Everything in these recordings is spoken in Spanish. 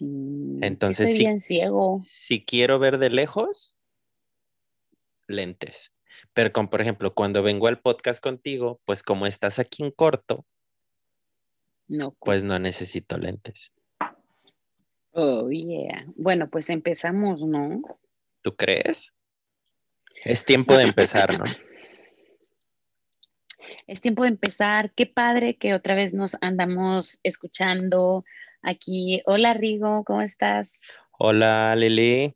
Entonces, sí, bien ciego. si quiero ver de lejos, lentes. Pero con, por ejemplo, cuando vengo al podcast contigo, pues como estás aquí en corto, no, pues no necesito lentes. Oh, yeah. Bueno, pues empezamos, ¿no? ¿Tú crees? Es tiempo de empezar, ¿no? Es tiempo de empezar. Qué padre que otra vez nos andamos escuchando aquí. Hola, Rigo, ¿cómo estás? Hola, Lili.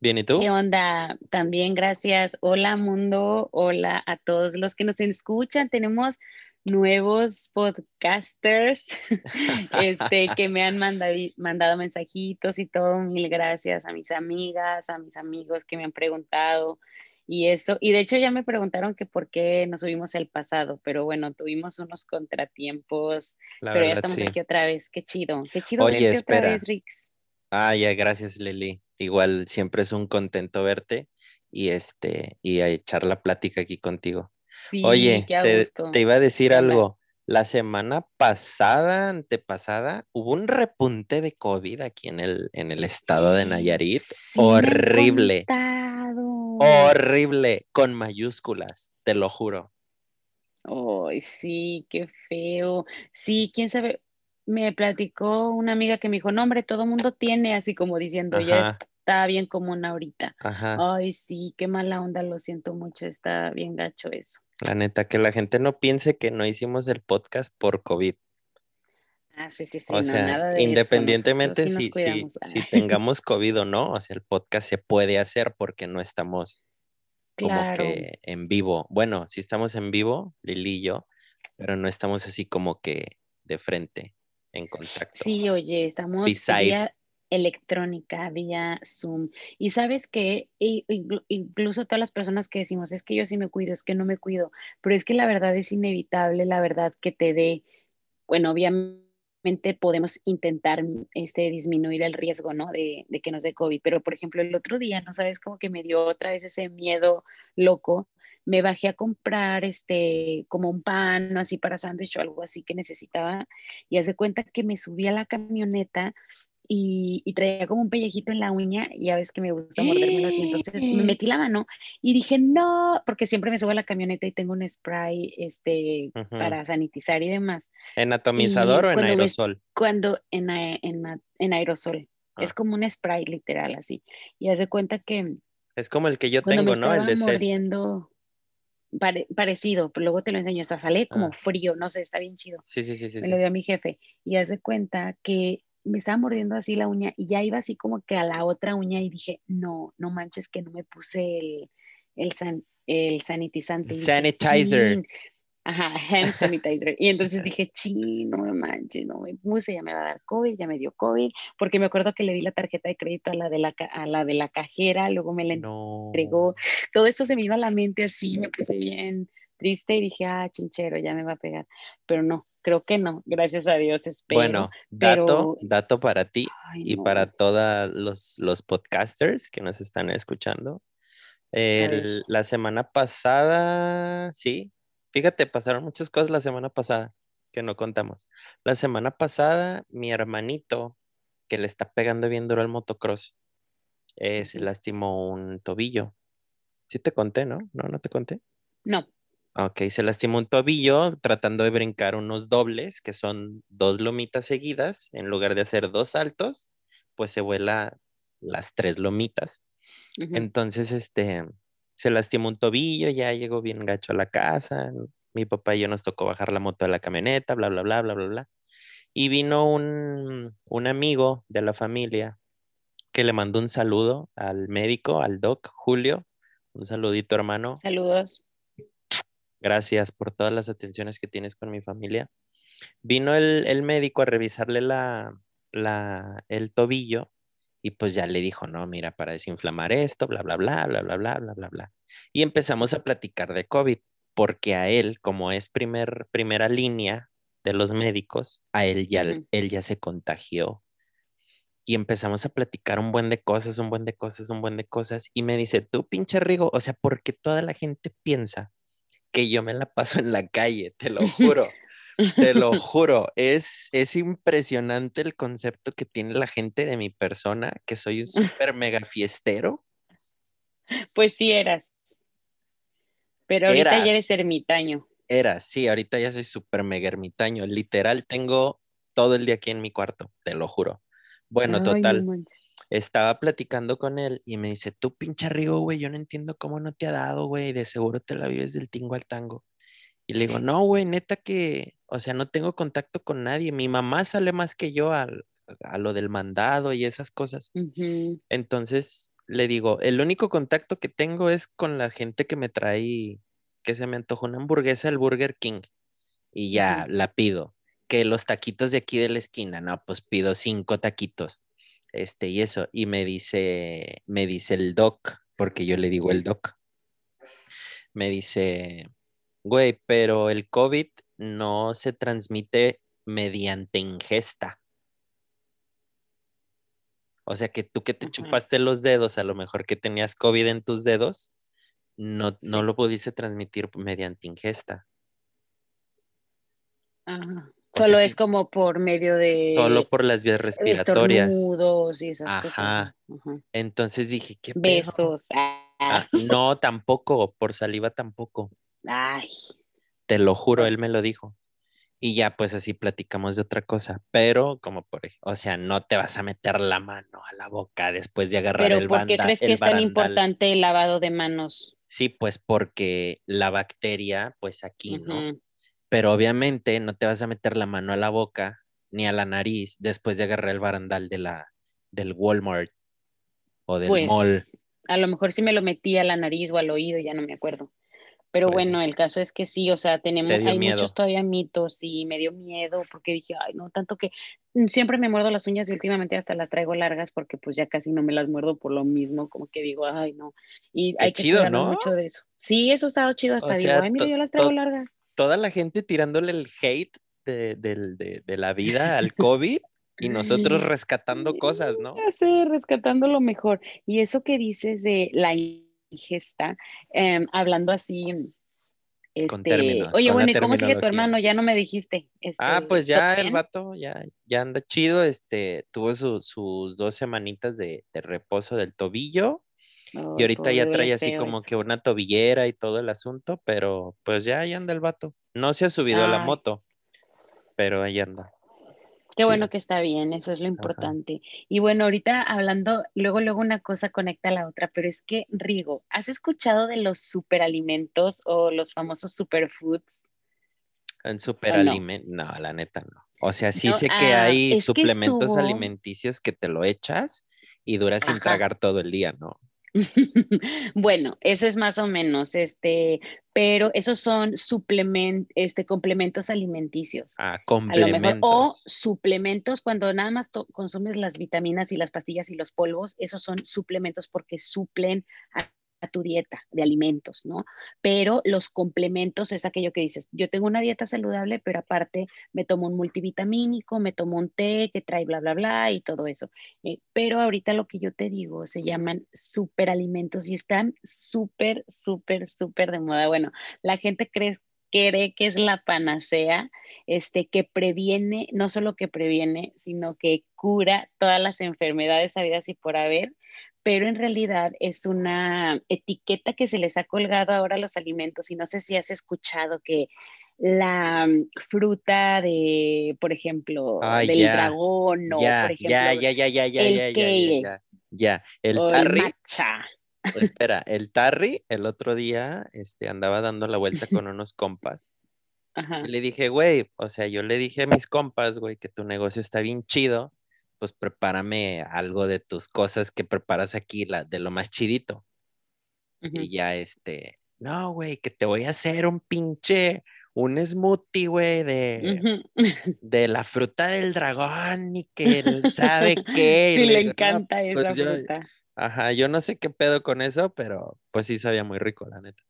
Bien, ¿y tú? ¿Qué onda? También gracias. Hola, mundo. Hola a todos los que nos escuchan. Tenemos nuevos podcasters este, que me han mandado, mandado mensajitos y todo. Mil gracias a mis amigas, a mis amigos que me han preguntado y eso. Y de hecho ya me preguntaron que por qué nos subimos el pasado, pero bueno, tuvimos unos contratiempos, pero ya estamos aquí otra vez. Qué chido, qué chido Oye, verte otra vez, Rix. Ah, ya, gracias, Lili. Igual siempre es un contento verte y este y a echar la plática aquí contigo. Oye, te, iba a decir algo. La semana pasada, antepasada, hubo un repunte de COVID aquí en el, en el estado de Nayarit. horrible. Horrible, con mayúsculas, te lo juro. Ay, sí, qué feo. Sí, quién sabe. Me platicó una amiga que me dijo, no, hombre, todo mundo tiene, así como diciendo, ya está bien común ahorita. Ay, sí, qué mala onda, lo siento mucho, está bien gacho eso. La neta, que la gente no piense que no hicimos el podcast por COVID. Ah, sí, sí, sí. O sea, nada de independientemente si, si, tengamos COVID o no, o sea, el podcast se puede hacer porque no estamos como que en vivo. Bueno, sí estamos en vivo, Lili y yo, pero no estamos así como que de frente, en contacto. Sí, oye, estamos electrónica, vía Zoom. Y sabes que incluso todas las personas que decimos, es que yo sí me cuido, es que no me cuido, pero es que la verdad es inevitable, la verdad que te dé, bueno, obviamente podemos intentar este, disminuir el riesgo, ¿no? De, que nos dé COVID. Pero, por ejemplo, el otro día, ¿no sabes? Como que me dio otra vez ese miedo loco. Me bajé a comprar este, como un pan, así para sándwich o algo así que necesitaba. Y hace cuenta que me subí a la camioneta y, traía como un pellejito en la uña y ya ves que me gusta mordérmelo así, entonces me metí la mano y dije, no, porque siempre me subo a la camioneta y tengo un spray este, para sanitizar y demás. ¿En atomizador o en aerosol? cuando en, en, aerosol, es ah. como un spray literal así, y haz de cuenta que... Es como el que yo tengo, ¿no? El de mordiendo, parecido, pero luego te lo enseño, hasta sale como ah. frío, no sé, está bien chido. Sí, sí, sí, sí. Me lo dio a mi jefe y haz de cuenta que me estaba mordiendo así la uña y ya iba así como que a la otra uña y dije, no, no manches que no me puse el, el, el sanitizante. Sanitizer. Ajá, hand sanitizer. Y entonces dije, chino, no manches, no me puse, ya me va a dar COVID, ya me dio COVID, porque me acuerdo que le di la tarjeta de crédito a la de la, a la, de la cajera, luego me la entregó. Todo eso se me vino a la mente así, me puse bien triste y dije, ah, chinchero, ya me va a pegar. Pero no, creo que no, gracias a Dios, espero. Bueno, dato, dato para ti y para todos los, los, podcasters que nos están escuchando. la semana pasada, sí, fíjate, pasaron muchas cosas la semana pasada que no contamos. La semana pasada, mi hermanito, que le está pegando bien duro al motocross, eh, se lastimó un tobillo. Sí te conté, ¿no? ¿No, no te conté? No. Ok, se lastimó un tobillo tratando de brincar unos dobles, que son dos lomitas seguidas. En lugar de hacer dos saltos, pues se vuela las tres lomitas. Entonces, este, se lastimó un tobillo, ya llegó bien gacho a la casa. Mi papá y yo nos tocó bajar la moto de la camioneta, bla, bla, bla, bla, bla, bla. Y vino un, un amigo de la familia que le mandó un saludo al médico, al doc Julio. Un saludito, hermano. Saludos. Gracias por todas las atenciones que tienes con mi familia. Vino el, médico a revisarle la, el tobillo y pues ya le dijo, no, mira, para desinflamar esto, bla, bla, bla, bla, bla, bla, bla, bla, bla. Y empezamos a platicar de COVID, porque a él, como es primer, primera línea de los médicos, a él ya, él ya se contagió. Y empezamos a platicar un buen de cosas, un buen de cosas, un buen de cosas. Y me dice, tú pinche Rigo, o sea, porque toda la gente piensa que yo me la paso en la calle, te lo juro. Te lo juro, es, es impresionante el concepto que tiene la gente de mi persona, que soy un súper mega fiestero. Pues sí eras. Pero ahorita ya eres ermitaño. Era, sí, ahorita ya soy súper mega ermitaño. Literal, tengo todo el día aquí en mi cuarto, te lo juro. Bueno, total. Estaba platicando con él y me dice, tú pinche Rigo, güey, yo no entiendo cómo no te ha dado, güey, de seguro te la vives del tingo al tango. Y le digo, no, güey, neta que, o sea, no tengo contacto con nadie. Mi mamá sale más que yo a lo del mandado y esas cosas. Entonces le digo, el único contacto que tengo es con la gente que me trae, que se me antojó una hamburguesa del Burger King y ya la pido. Que los taquitos de aquí de la esquina, no, pues pido cinco taquitos. Este y eso. Y me dice, me dice el doc, porque yo le digo el doc. Me dice, Güey, pero el COVID no se transmite mediante ingesta. O sea que tú que te chupaste los dedos, a lo mejor que tenías COVID en tus dedos, no, no lo pudiste transmitir mediante ingesta. Solo es como por medio de. Solo por las vías respiratorias. y esas cosas. Entonces dije, ¿qué Besos. Ah, no, tampoco, por saliva tampoco. Ay. Te lo juro, él me lo dijo. Y ya pues así platicamos de otra cosa, pero como por ejemplo, o sea, no te vas a meter la mano a la boca después de agarrar pero el ¿por qué crees que es tan importante el lavado de manos? Sí, pues porque la bacteria, pues aquí, ¿no? Pero obviamente no te vas a meter la mano a la boca ni a la nariz después de agarrar el barandal de la, del Walmart o del pues, mall. A lo mejor sí me lo metí a la nariz o al oído, ya no me acuerdo. Pero bueno, el caso es que sí, o sea, tenemos, hay muchos todavía mitos y me dio miedo porque dije, ay, no, tanto que mm, siempre me muerdo las uñas y últimamente hasta las traigo largas porque pues ya casi no me las muerdo por lo mismo, como que digo, ay, no. Y hay que cuidar mucho de eso. Sí, eso ha estado chido hasta digo, ay, mira, yo las traigo largas. Toda la gente tirándole el hate de, de, de la vida al COVID y nosotros rescatando cosas, ¿no? Sí, rescatando lo mejor. Y eso que dices de la ingesta, em, hablando así. Este, oye, bueno, ¿y cómo sigue tu hermano? Ya no me dijiste. ah, este, pues ya el vato ya, ya anda chido, este, tuvo sus dos semanitas de, reposo del tobillo y ahorita ya trae así como que una tobillera y todo el asunto, pero pues ya ahí anda el vato. No se ha subido a la moto, pero ahí anda. Qué bueno que está bien, eso es lo importante. Y bueno, ahorita hablando, luego, luego una cosa conecta a la otra, pero es que, Rigo, ¿has escuchado de los superalimentos o los famosos superfoods? En superalimentos, no? la neta no. O sea, sí sé que ah, hay suplementos alimenticios que te lo echas y duras sin tragar todo el día, ¿no? bueno, eso es más o menos, este, pero esos son suplement, este, complementos alimenticios. Ah, complementos. o suplementos cuando nada más consumes las vitaminas y las pastillas y los polvos, esos son suplementos porque suplen a a tu dieta de alimentos, ¿no? Pero los complementos es aquello que dices, yo tengo una dieta saludable, pero aparte me tomo un multivitamínico, me tomo un té que trae bla, bla, bla y todo eso. Eh, pero ahorita lo que yo te digo se llaman superalimentos y están súper, súper, súper de moda. Bueno, la gente cree que es la panacea, este, que previene, no solo que previene, sino que cura todas las enfermedades habidas y por haber, pero en realidad es una etiqueta que se les ha colgado ahora a los alimentos y no sé si has escuchado que la mm, fruta de, por ejemplo, del dragón o, por ejemplo, ya, ya, ya, ya, ya, el ya, ya, el tarri. espera, el tarri el otro día este, andaba dando la vuelta con unos compas. Y le dije, güey, o sea, yo le dije a mis compas, güey, que tu negocio está bien chido pues prepárame algo de tus cosas que preparas aquí, la, de lo más chidito. Y ya este, no, güey, que te voy a hacer un pinche, un smoothie, güey, de, de la fruta del dragón y que él sabe qué. Sí, le, encanta pues esa fruta. Ajá, yo no sé qué pedo con eso, pero pues sí sabía muy rico, la neta.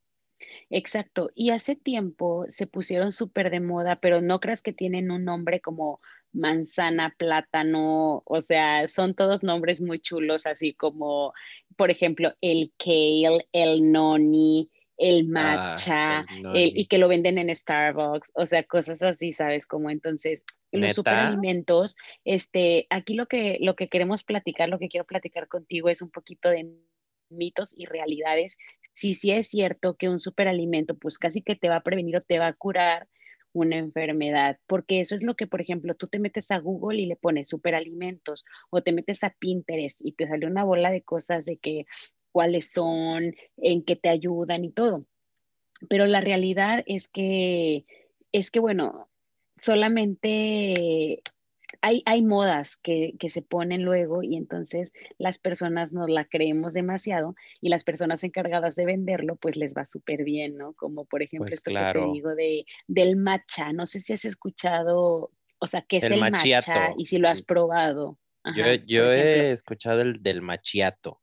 Exacto, y hace tiempo se pusieron súper de moda, pero no creas que tienen un nombre como manzana, plátano, o sea, son todos nombres muy chulos, así como, por ejemplo, el kale, el noni, el ah, matcha, y que lo venden en Starbucks, o sea, cosas así, ¿sabes? Como entonces, los superalimentos, este, aquí lo que, lo que queremos platicar, lo que quiero platicar contigo es un poquito de mitos y realidades. Si sí es cierto que un superalimento, pues casi que te va a prevenir o te va a curar una enfermedad, porque eso es lo que, por ejemplo, tú te metes a Google y le pones superalimentos o te metes a Pinterest y te sale una bola de cosas de que cuáles son, en qué te ayudan y todo. Pero la realidad es que, es que bueno, solamente hay, hay modas que, que, se ponen luego y entonces las personas nos la creemos demasiado y las personas encargadas de venderlo pues les va súper bien, ¿no? Como por ejemplo pues esto que te digo de, del matcha, no sé si has escuchado, o sea, ¿qué es el, matcha y si lo has probado? yo, yo he escuchado el del machiato,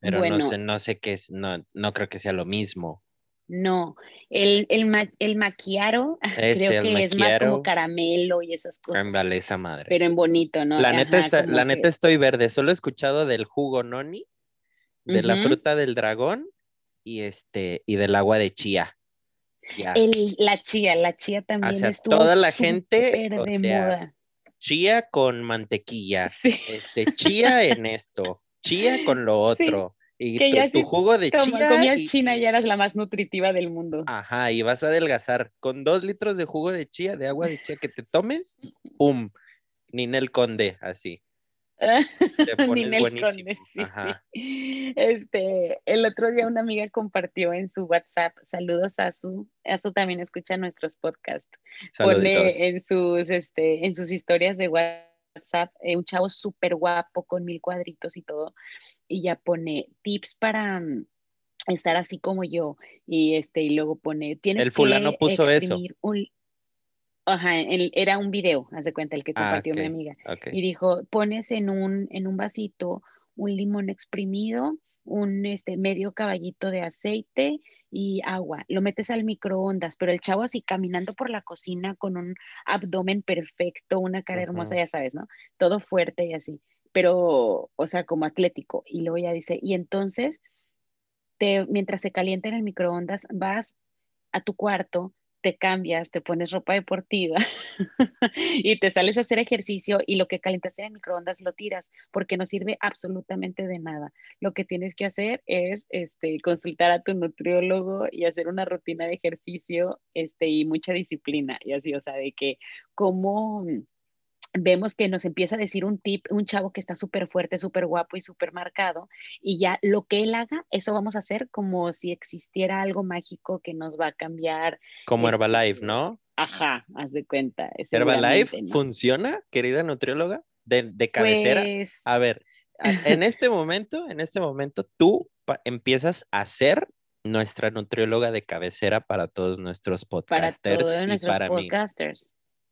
pero no, sé, no sé qué es, no, no creo que sea lo mismo. No, el, el, el maquiaro creo que es más como caramelo y esas cosas. Ándale, esa madre. Pero en bonito, ¿no? La neta, la neta estoy verde, solo he escuchado del jugo noni, de la fruta del dragón y este y del agua de chía. El, la chía, la chía también o sea, toda la gente de moda. Chía con mantequilla, este, chía en esto, chía con lo otro. Y tu, jugo de chía. Comías china y eras la más nutritiva del mundo. Ajá, y vas a adelgazar. Con dos litros de jugo de chía, de agua de chía que te tomes, ¡pum! Ninel Conde, así. Te pones buenísimo. Conde, sí, Este, el otro día una amiga compartió en su WhatsApp, saludos a su, a su también escucha nuestros podcasts. Pone en sus, este, en sus historias de WhatsApp eh, un chavo súper guapo con mil cuadritos y todo y ya pone tips para mm, estar así como yo y este y luego pone tienes el fulano puso eso ajá era un video haz de cuenta el que ah, compartió mi amiga y dijo pones en un en un vasito un limón exprimido un este medio caballito de aceite y agua, lo metes al microondas, pero el chavo así caminando por la cocina con un abdomen perfecto, una cara hermosa, ya sabes, ¿no? Todo fuerte y así pero, o sea, como atlético. Y luego ya dice, y entonces, te, mientras se calienta en el microondas, vas a tu cuarto, te cambias, te pones ropa deportiva y te sales a hacer ejercicio y lo que calentaste en el microondas lo tiras porque no sirve absolutamente de nada. Lo que tienes que hacer es este, consultar a tu nutriólogo y hacer una rutina de ejercicio este, y mucha disciplina y así, o sea, de que cómo vemos que nos empieza a decir un tip, un chavo que está súper fuerte, súper guapo y súper marcado, y ya lo que él haga, eso vamos a hacer como si existiera algo mágico que nos va a cambiar. Como este, Herbalife, ¿no? Ajá, haz de cuenta. ¿Herbalife funciona, querida nutrióloga? De, cabecera. Pues a ver, en este momento, en este momento, tú empiezas a ser nuestra nutrióloga de cabecera para todos nuestros podcasters. Para todos nuestros podcasters.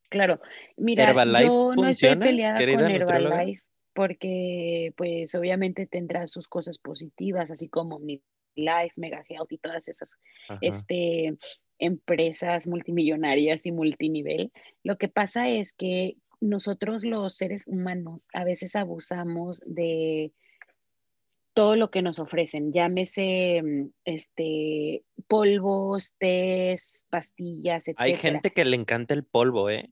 Claro, mira, yo no estoy peleada con Herbalife porque pues obviamente tendrá sus cosas positivas, así como mi Life, Mega Health y todas esas este, empresas multimillonarias y multinivel. Lo que pasa es que nosotros los seres humanos a veces abusamos de todo lo que nos ofrecen, llámese este polvos, tés, pastillas, etc. Hay gente que le encanta el polvo, ¿eh?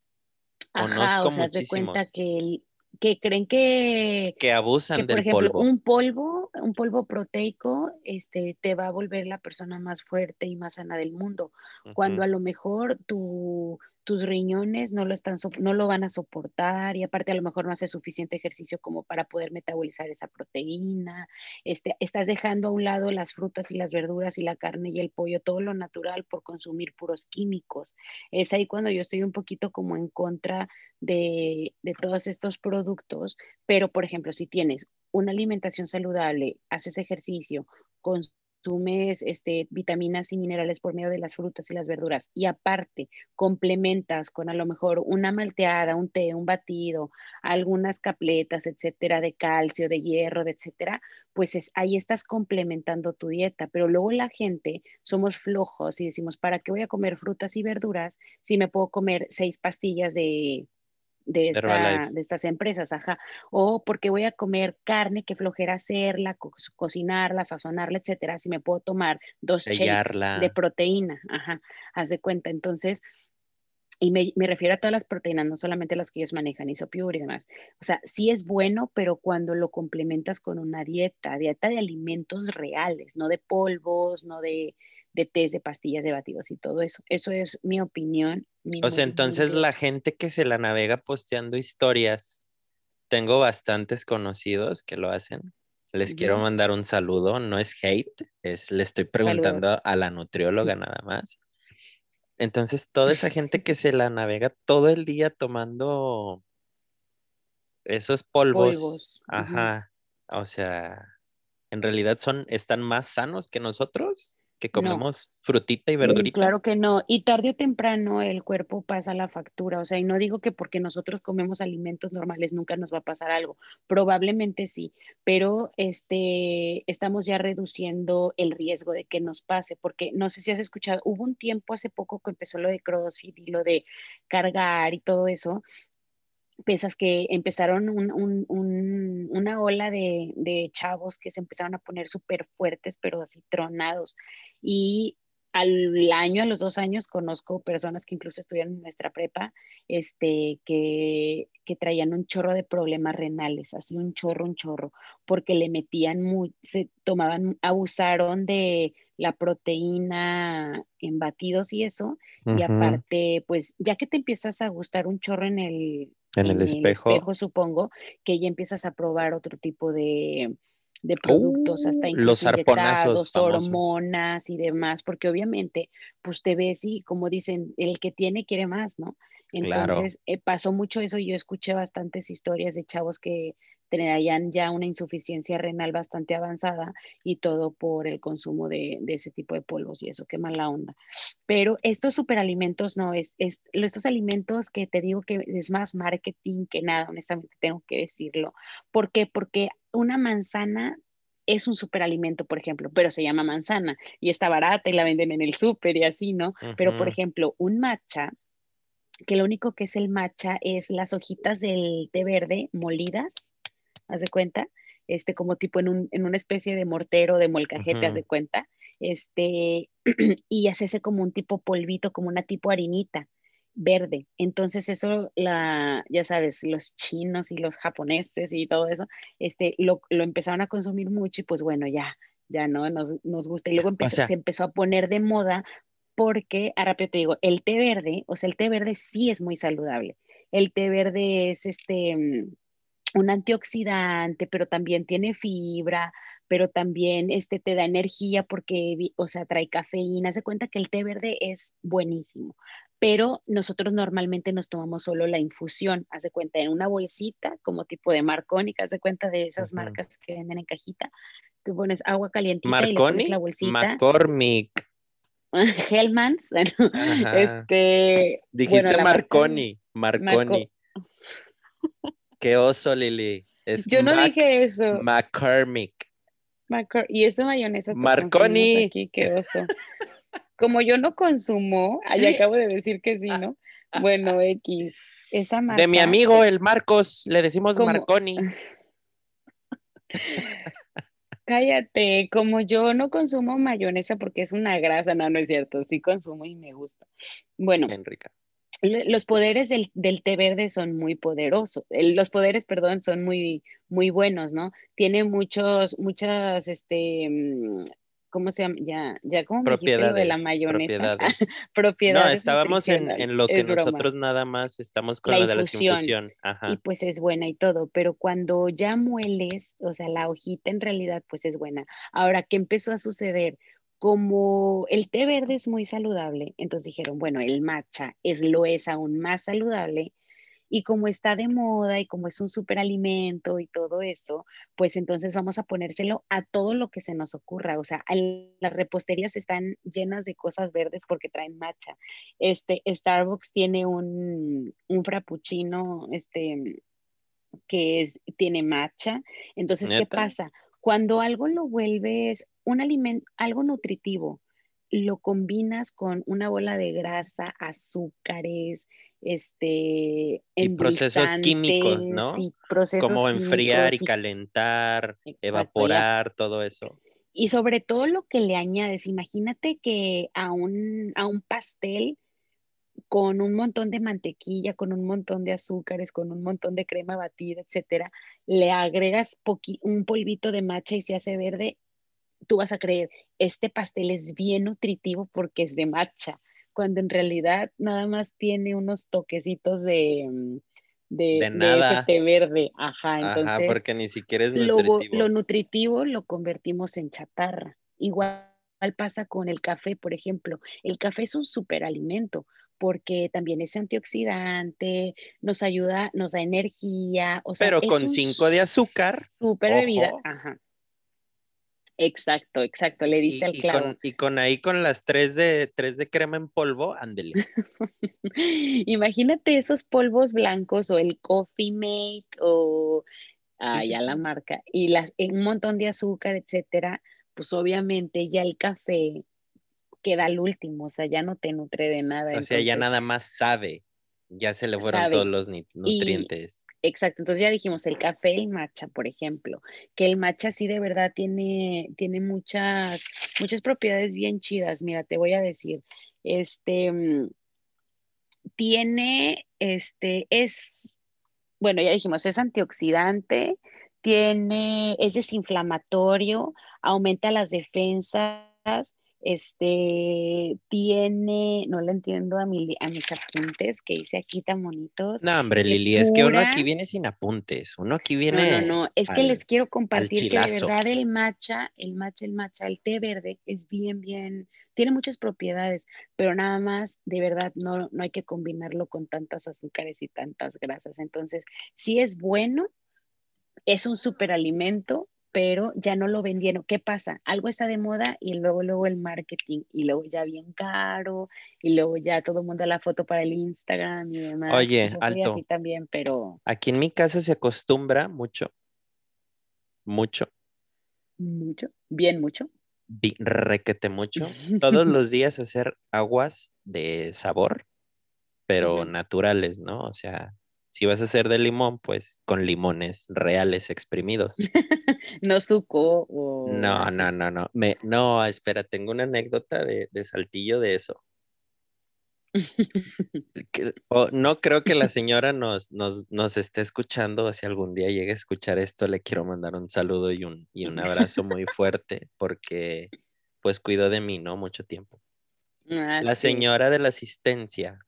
Ajá, o sea, te cuenta que, que creen que... Que abusan por ejemplo, polvo. Un polvo, un polvo proteico, este, te va a volver la persona más fuerte y más sana del mundo. Cuando a lo mejor tu, tus riñones no lo, están, no lo van a soportar y aparte a lo mejor no hace suficiente ejercicio como para poder metabolizar esa proteína. Este, estás dejando a un lado las frutas y las verduras y la carne y el pollo, todo lo natural por consumir puros químicos. Es ahí cuando yo estoy un poquito como en contra de, de todos estos productos, pero por ejemplo, si tienes una alimentación saludable, haces ejercicio, consumes este, vitaminas y minerales por medio de las frutas y las verduras y aparte complementas con a lo mejor una malteada, un té, un batido, algunas capletas, etcétera, de calcio, de hierro, etcétera, pues es, ahí estás complementando tu dieta. Pero luego la gente somos flojos y decimos, ¿para qué voy a comer frutas y verduras si me puedo comer seis pastillas de de, estas empresas, ajá. O porque voy a comer carne, que flojera hacerla, cocinarla, sazonarla, etcétera, si me puedo tomar dos shakes de proteína, ajá, haz de cuenta. Entonces, y me, refiero a todas las proteínas, no solamente las que ellos manejan, isopure y demás. O sea, sí es bueno, pero cuando lo complementas con una dieta, dieta de alimentos reales, no de polvos, no de, de tés, de pastillas, de batidos y todo eso. Eso es mi opinión. o sea, entonces la gente que se la navega posteando historias, tengo bastantes conocidos que lo hacen. Les quiero mandar un saludo, no es hate, es le estoy preguntando a la nutrióloga nada más. Entonces, toda esa gente que se la navega todo el día tomando esos polvos, ajá, o sea, en realidad son, están más sanos que nosotros que comemos frutita y mm, verdurita. Claro que no, y tarde o temprano el cuerpo pasa la factura, o sea, y no digo que porque nosotros comemos alimentos normales nunca nos va a pasar algo, probablemente sí, pero este, estamos ya reduciendo el riesgo de que nos pase, porque no sé si has escuchado, hubo un tiempo hace poco que empezó lo de CrossFit y lo de cargar y todo eso, pesas que empezaron una ola de, de, chavos que se empezaron a poner súper fuertes, pero así tronados. Y al año, a los dos años, conozco personas que incluso estudian en nuestra prepa, este, que, que traían un chorro de problemas renales, así un chorro, un chorro, porque le metían, muy, se tomaban, abusaron de la proteína en batidos y eso, y aparte, pues ya que te empiezas a gustar un chorro en el, en, el, espejo. supongo, que ya empiezas a probar otro tipo de, de productos, hasta incluso los inyectados, hormonas y demás, porque obviamente, pues te ves y como dicen, el que tiene quiere más, ¿no? Entonces, eh, pasó mucho eso y yo escuché bastantes historias de chavos que tenían ya una insuficiencia renal bastante avanzada y todo por el consumo de, ese tipo de polvos y eso, qué mala onda. Pero estos superalimentos no, es, es, estos alimentos que te digo que es más marketing que nada, honestamente tengo que decirlo. ¿Por qué? Porque una manzana es un superalimento, por ejemplo, pero se llama manzana y está barata y la venden en el súper y así, ¿no? Pero, por ejemplo, un matcha, que lo único que es el matcha es las hojitas del té verde molidas haz de cuenta, este, como tipo en, un, en una especie de mortero, de molcajete, haz de cuenta, este, y hace como un tipo polvito, como una tipo harinita verde. Entonces eso, la, ya sabes, los chinos y los japoneses y todo eso, este, lo, lo empezaron a consumir mucho y pues bueno, ya, ya no, nos, nos gusta. Y luego empezó, se empezó a poner de moda porque, ahora te digo, el té verde, o sea, el té verde sí es muy saludable. El té verde es este mm, un antioxidante, pero también tiene fibra, pero también este te da energía porque, o sea, trae cafeína. Se cuenta que el té verde es buenísimo, pero nosotros normalmente nos tomamos solo la infusión, haz de cuenta, en una bolsita, como tipo de Marconi, haz de cuenta de esas marcas que venden en cajita. Tú pones agua calientita y le pones la bolsita. McCormick. Hellmans. este, Dijiste Marconi, Marconi. Qué oso, Lili. Yo no dije eso. McCormick. y esa mayonesa. Marconi. Aquí, qué oso. Como yo no consumo, ahí acabo de decir que sí, ¿no? Bueno, X. Esa marca, de mi amigo el Marcos, le decimos Marconi. Cállate, como yo no consumo mayonesa porque es una grasa, no, no es cierto, sí consumo y me gusta. Bueno, los poderes del, té verde son muy poderosos, los poderes, perdón, son muy, muy buenos, ¿no? Tiene muchos, muchas, este, mm, ¿cómo se llama? Ya, ya, ¿cómo me dijiste de la mayonesa? Propiedades. no, estábamos en, lo que nosotros nada más estamos con la, de la infusión. Y pues es buena y todo, pero cuando ya mueles, o sea, la hojita en realidad pues es buena. Ahora, ¿qué empezó a suceder? Como el té verde es muy saludable, entonces dijeron, bueno, el matcha es, lo es aún más saludable y como está de moda y como es un superalimento y todo eso, pues entonces vamos a ponérselo a todo lo que se nos ocurra. O sea, las reposterías están llenas de cosas verdes porque traen matcha. Este, Starbucks tiene un, un frappuccino, este, que es, tiene matcha. Entonces, ¿qué pasa? Cuando algo lo vuelves un alimento, algo nutritivo, lo combinas con una bola de grasa, azúcares, este, y procesos químicos, ¿no? procesos Como enfriar y calentar, evaporar, todo eso. Y sobre todo lo que le añades, imagínate que a un, a un pastel con un montón de mantequilla, con un montón de azúcares, con un montón de crema batida, etcétera, le agregas un polvito de matcha y se hace verde, tú vas a creer, este pastel es bien nutritivo porque es de matcha, cuando en realidad nada más tiene unos toquecitos de, mm, de, nada. té verde. Ajá, entonces. Ajá, porque ni siquiera es nutritivo. Lo, lo nutritivo lo convertimos en chatarra. Igual pasa con el café, por ejemplo. El café es un superalimento porque también es antioxidante, nos ayuda, nos da energía. O sea, Pero con 5 de azúcar. Super bebida. Ajá. Exacto, exacto, le diste al clavo. Y con, ahí con las tres de, tres de crema en polvo, ándele. Imagínate esos polvos blancos o el Coffee Mate o ah, ya la marca y las, un montón de azúcar, etcétera, pues obviamente ya el café queda al último, o sea, ya no te nutre de nada. O sea, ya nada más sabe ya se le fueron todos los nutrientes. exacto, entonces ya dijimos el café, el matcha, por ejemplo, que el matcha sí de verdad tiene, tiene muchas, muchas propiedades bien chidas. Mira, te voy a decir, este, mm, tiene, este, es, bueno, ya dijimos, es antioxidante, tiene, es desinflamatorio, aumenta las defensas, este, tiene, no le entiendo a, mi, a mis apuntes que hice aquí tan bonitos. No, hombre, Lili, es que uno aquí viene sin apuntes, uno aquí viene. No, no, no, es que les quiero compartir que de verdad el matcha, el matcha, el matcha, el té verde es bien, bien, tiene muchas propiedades, pero nada más, de verdad, no, no hay que combinarlo con tantas azúcares y tantas grasas. Entonces, sí es bueno, es un superalimento, pero ya no lo vendieron. ¿Qué pasa? Algo está de moda y luego, luego el marketing y luego ya bien caro y luego ya todo el mundo la foto para el Instagram y demás. Oye, alto. Así también, pero... Aquí en mi casa se acostumbra mucho, mucho. Mucho, bien mucho. requete mucho. Todos los días hacer aguas de sabor, pero naturales, ¿no? O sea, si vas a hacer de limón, pues con limones reales exprimidos. no suco o... No, no, no, no. Me, no, espera, tengo una anécdota de, saltillo de eso. no creo que la señora nos, nos, esté escuchando o si algún día llegue a escuchar esto, le quiero mandar un saludo y un, y un abrazo muy fuerte porque pues cuidó de mí, ¿no? Mucho tiempo. Ah, la señora de la asistencia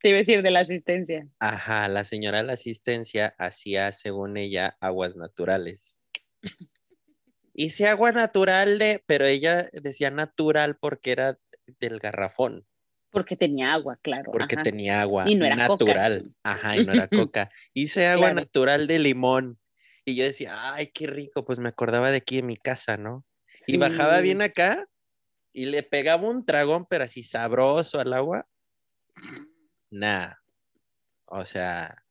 te iba a decir de la asistencia. Ajá, la señora de la asistencia hacía, según ella, aguas naturales. Hice agua natural de, pero ella decía natural porque era del garrafón. Porque tenía agua, claro. Porque tenía agua y no era natural. Ajá, y no era coca. Hice agua natural de limón. Y yo decía, ay, qué rico, pues me acordaba de aquí en mi casa, ¿no? Y bajaba bien acá y le pegaba un tragón, pero así sabroso al agua nada. O sea,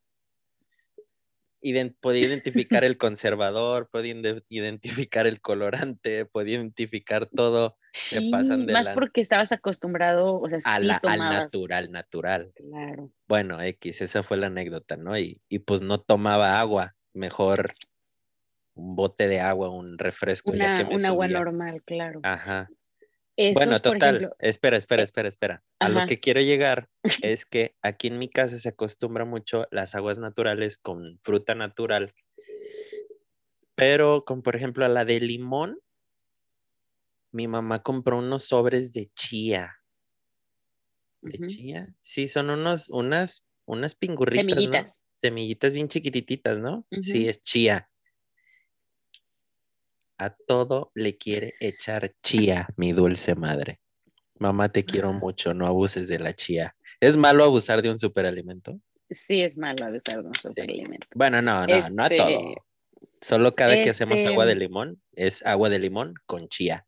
podía identificar el conservador, podía identificar el colorante, podía identificar todo. Sí, más porque estabas acostumbrado, o sea, al natural, natural. Claro. Bueno, X, esa fue la anécdota, ¿no? Y, y pues no tomaba agua, mejor un bote de agua, un refresco. un agua normal, claro. Ajá bueno, total, espera, espera, eh, espera, espera. A lo que quiero llegar es que aquí en mi casa se acostumbra mucho las aguas naturales con fruta natural, pero con, por ejemplo, a la de limón, mi mamá compró unos sobres de chía. ¿De chía? Sí, son unos, unas, unas pingurritas, Semillitas. Semillitas bien chiquititas, ¿no? Sí, es chía a todo le quiere echar chía, mi dulce madre. Mamá, te quiero mucho, no abuses de la chía. ¿Es malo abusar de un superalimento? Sí, es malo abusar de un superalimento. Bueno, no, no, no a todo. Este, Solo cada que hacemos agua de este limón es agua de limón con chía.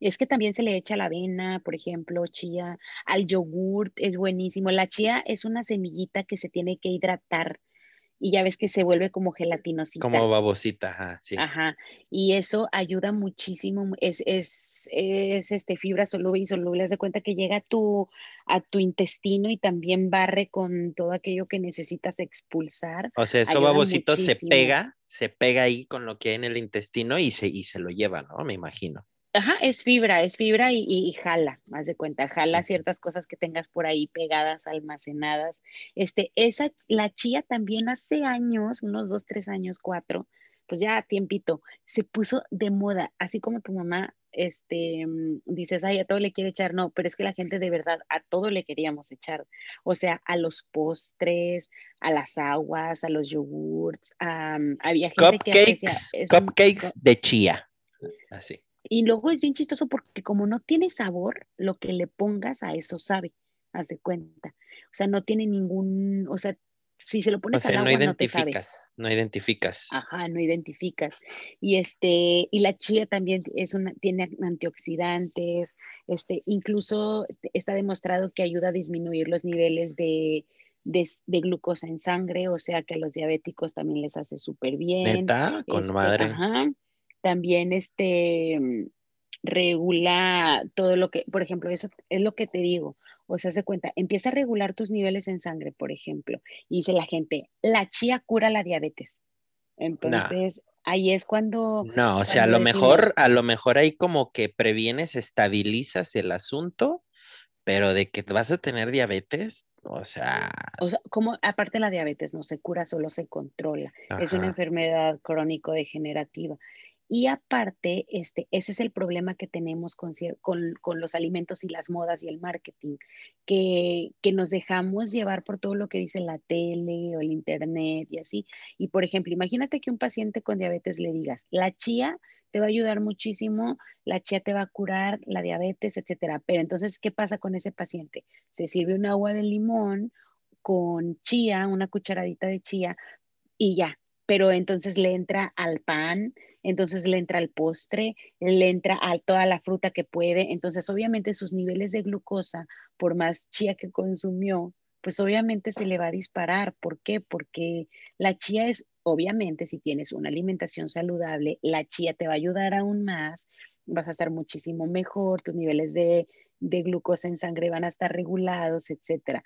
Es que también se le echa la avena, por ejemplo, chía, al yogurt es buenísimo. La chía es una semillita que se tiene que hidratar y ya ves que se vuelve como gelatinosita. Como babosita, ajá, sí. Ajá, y eso ayuda muchísimo, es, es, es este, fibra soluble y soluble, haz de cuenta que llega a tu, a tu intestino y también barre con todo aquello que necesitas expulsar. O sea, eso babosito se pega, se pega ahí con lo que hay en el intestino y se, y se lo lleva, ¿no? Me imagino. Ajá, es fibra, es fibra y, jala, más de cuenta, jala ciertas cosas que tengas por ahí pegadas, almacenadas. Este, esa, la chía también hace años, unos dos, tres años, cuatro, pues ya tiempito, se puso de moda, así como tu mamá, este, mm, dices, ay, a todo le quiere echar, no, pero es que la gente de verdad, a todo le queríamos echar, o sea, a los postres, a las aguas, a los yogurts, a, había gente que cupcakes de chía, así. Y luego es bien chistoso porque como no tiene sabor, lo que le pongas a eso sabe, haz de cuenta. O sea, no tiene ningún, o sea, si se lo pones o sea, al agua, no identificas, no, identificas. Ajá, no identificas. Y este, y la chía también es una, tiene antioxidantes, este, incluso está demostrado que ayuda a disminuir los niveles de, de, glucosa en sangre, o sea que a los diabéticos también les hace súper bien. ¿Neta? Con este, madre. Ajá también este, regula todo lo que, por ejemplo, eso es lo que te digo, o sea, se cuenta, empieza a regular tus niveles en sangre, por ejemplo, y dice la gente, la chía cura la diabetes. Entonces, ahí es cuando... No, o sea, a lo mejor, a lo mejor ahí como que previenes, estabilizas el asunto, pero de que vas a tener diabetes, o sea... O sea, como aparte la diabetes no se cura, solo se controla. Es una enfermedad crónico-degenerativa. Y aparte, este, ese es el problema que tenemos con, con, los alimentos y las modas y el marketing, que, que, nos dejamos llevar por todo lo que dice la tele o el internet y así. Y por ejemplo, imagínate que un paciente con diabetes le digas, la chía te va a ayudar muchísimo, la chía te va a curar la diabetes, etcétera. Pero entonces, ¿qué pasa con ese paciente? Se sirve un agua de limón con chía, una cucharadita de chía y ya, pero entonces le entra al pan, entonces le entra al postre, le entra a toda la fruta que puede, entonces obviamente sus niveles de glucosa, por más chía que consumió, pues obviamente se le va a disparar. ¿Por qué? Porque la chía es, obviamente, si tienes una alimentación saludable, la chía te va a ayudar aún más, vas a estar muchísimo mejor, tus niveles de, glucosa en sangre van a estar regulados, etcétera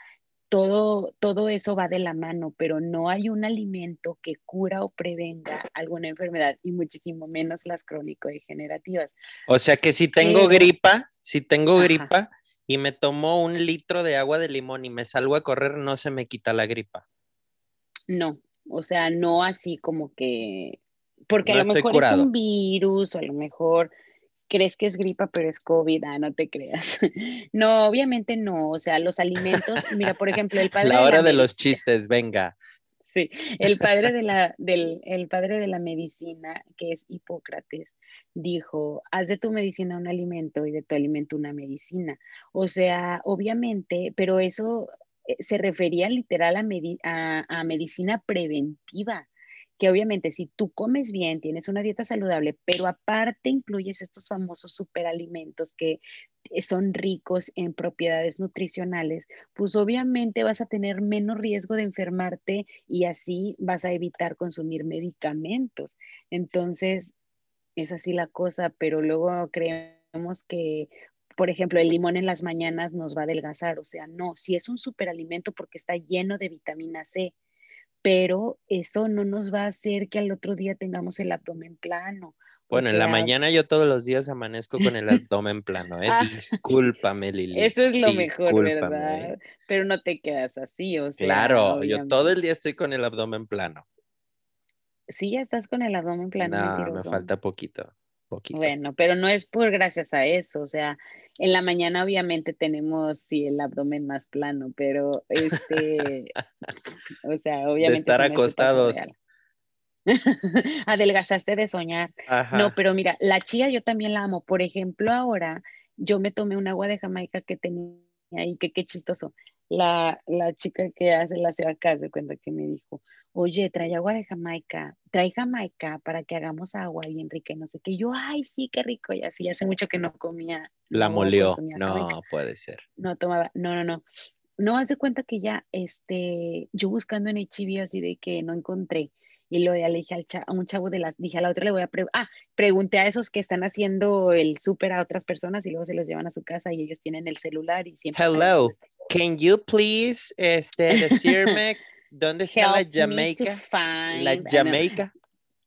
todo, todo eso va de la mano, pero no hay un alimento que cura o prevenga alguna enfermedad y muchísimo menos las crónico-degenerativas. O sea que si tengo gripa, si tengo gripa y me tomo un litro de agua de limón y me salgo a correr, no se me quita la gripa. No, o sea, no así como que, porque a lo mejor es un virus o a lo mejor crees que es gripa, pero es COVID, ah, no te creas. No, obviamente no, o sea, los alimentos, mira, por ejemplo, el padre... La hora de, los chistes, venga. Sí, el padre de la, del, el padre de la medicina, que es Hipócrates, dijo, haz de tu medicina un alimento y de tu alimento una medicina. O sea, obviamente, pero eso eh, se refería literal a, a medicina preventiva que obviamente si tú comes bien, tienes una dieta saludable, pero aparte incluyes estos famosos superalimentos que eh, son ricos en propiedades nutricionales, pues obviamente vas a tener menos riesgo de enfermarte y así vas a evitar consumir medicamentos. Entonces, es así la cosa, pero luego creemos que por ejemplo, el limón en las mañanas nos va a adelgazar, o sea, no, si es un superalimento porque está lleno de vitamina C, pero eso no nos va a hacer que al otro día tengamos el abdomen plano. Bueno, en la mañana yo todos los días amanezco con el abdomen plano, ¿eh? Ah, Discúlpame, Lili. Eso es lo mejor, ¿verdad? Pero no te quedas así, o sea. Claro, yo todo el día estoy con el abdomen plano. Sí, ya estás con el abdomen plano. No, me falta poquito. Bueno, pero no es por gracias a eso, o sea, en la mañana obviamente tenemos sí el abdomen más plano, pero este, o sea, obviamente. De estar acostados. Adelgazaste de soñar. No, pero mira, la chía yo también la amo. Por ejemplo, ahora yo me tomé un agua de Jamaica que tenía y que qué chistoso. La, la chica que hace la ciudad acá se cuenta que me dijo, oye, trae agua de Jamaica, trae Jamaica para que hagamos agua bien rica y no sé qué. Yo, ay, sí, qué rico. Y así, hace mucho que no comía. La molió. No, puede ser. No tomaba, no, no, no. no, hace cuenta que ya, este, yo buscando en HIV así de que no encontré. Y luego ya le dije al a un chavo de la, dije a la otra le voy a preguntar, ah, pregunté a esos que están haciendo el súper a otras personas y luego se los llevan a su casa y ellos tienen el celular y siempre. Hello, can you please, este, decirme dónde está la Jamaica? La Jamaica.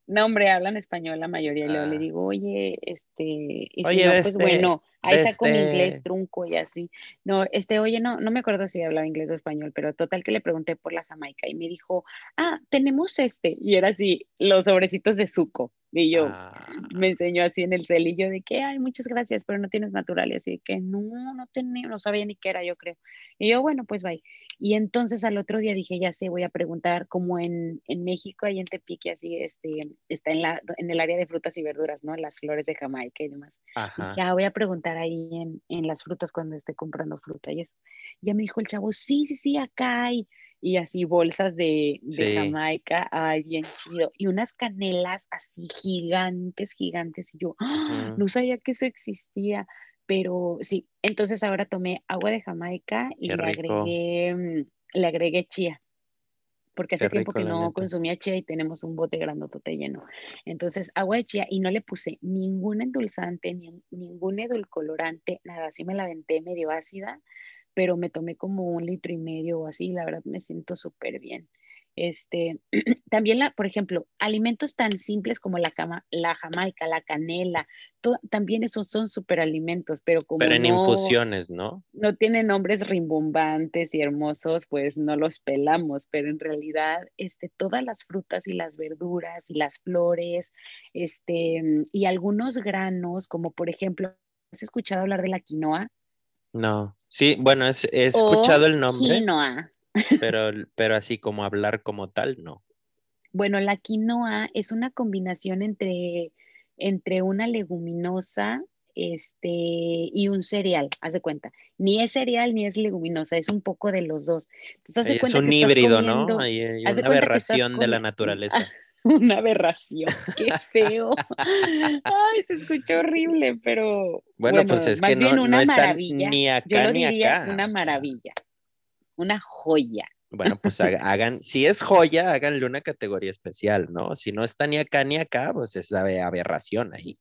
No, hombre, hablan español la mayoría. Y luego le ah. digo, oye, este, y si no, pues este, bueno, ahí saco mi inglés este trunco y así. No, este, oye, no, no me acuerdo si hablaba inglés o español, pero total que le pregunté por la Jamaica y me dijo, ah, tenemos este. Y era así, los sobrecitos de suco. Y yo ah. me enseñó así en el celillo de que, ay, muchas gracias, pero no tienes natural. Y así que no, no tenía, no sabía ni qué era, yo creo. Y yo, bueno, pues bye. Y entonces al otro día dije, ya sé, voy a preguntar como en, en México, ahí en Tepique, así, este, está en, la, en el área de frutas y verduras, ¿no? Las flores de Jamaica y demás. Ajá. ya ah, voy a preguntar ahí en, en, las frutas cuando esté comprando fruta y eso. Ya me dijo el chavo, sí, sí, sí, acá hay. Y así bolsas de, de Jamaica, ay, bien chido. Y unas canelas así gigantes, gigantes. Y yo, ¡ah! no sabía que eso existía pero sí, entonces ahora tomé agua de Jamaica y le agregué, mm, le agregué chía, porque hace tiempo que no consumía chía y tenemos un bote grandotote lleno. Entonces, agua de chía y no le puse ningún endulzante, ni, ningún edulcolorante, nada, así me la aventé medio ácida, pero me tomé como un litro y medio o así, la verdad me siento súper bien. Este, también, la, por ejemplo, alimentos tan simples como la, cama, la jamaica, la canela, también esos son superalimentos, pero como pero en infusiones, ¿no? No tienen nombres rimbombantes y hermosos, pues no los pelamos, pero en realidad, este, todas las frutas y las verduras y las flores, este, y algunos granos, como por ejemplo, ¿has escuchado hablar de la quinoa? No, sí, bueno, he escuchado el nombre. Quinoa. Pero, pero así como hablar como tal, no. Bueno, la quinoa es una combinación entre, entre una leguminosa este, y un cereal, haz de cuenta. Ni es cereal ni es leguminosa, es un poco de los dos. Entonces, es un híbrido, ¿no? Hay, una aberración de la naturaleza. una aberración, qué feo. Ay, se escucha horrible, pero bueno, pues es que no, una maravilla. ni acá Yo lo ni diría acá. Una maravilla una joya. Bueno, pues hagan, si es joya, háganle una categoría especial, ¿no? Si no está ni acá ni acá, pues es aberración ahí.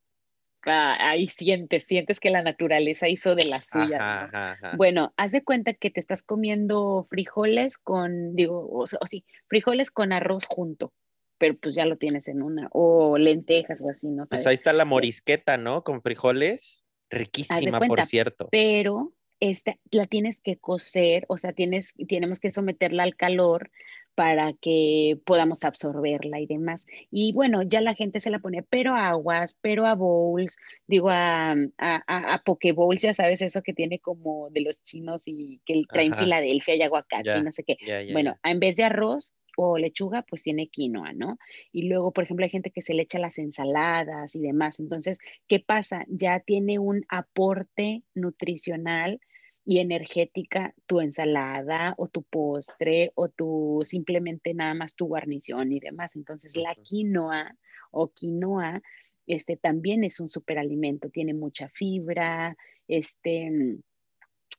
Ah, ahí sientes, sientes que la naturaleza hizo de la suya. Bueno, haz de cuenta que te estás comiendo frijoles con, digo, o, sí, frijoles con arroz junto, pero pues ya lo tienes en una, o lentejas o así, ¿no? Pues ahí está la morisqueta, ¿no? Con frijoles, riquísima, por cierto. Pero esta, la tienes que cocer, o sea, tienes, tenemos que someterla al calor para que podamos absorberla y demás. Y bueno, ya la gente se la pone, pero a aguas, pero a bowls, digo a, a, a, poke bowls, ya sabes, eso que tiene como de los chinos y que traen Filadelfia y aguacate y no sé qué. bueno, en vez de arroz, o lechuga, pues tiene quinoa, ¿no? Y luego, por ejemplo, hay gente que se le echa las ensaladas y demás. Entonces, ¿qué pasa? Ya tiene un aporte nutricional y energética tu ensalada o tu postre o tu simplemente nada más tu guarnición y demás. Entonces, la quinoa o quinoa este, también es un superalimento, tiene mucha fibra, este,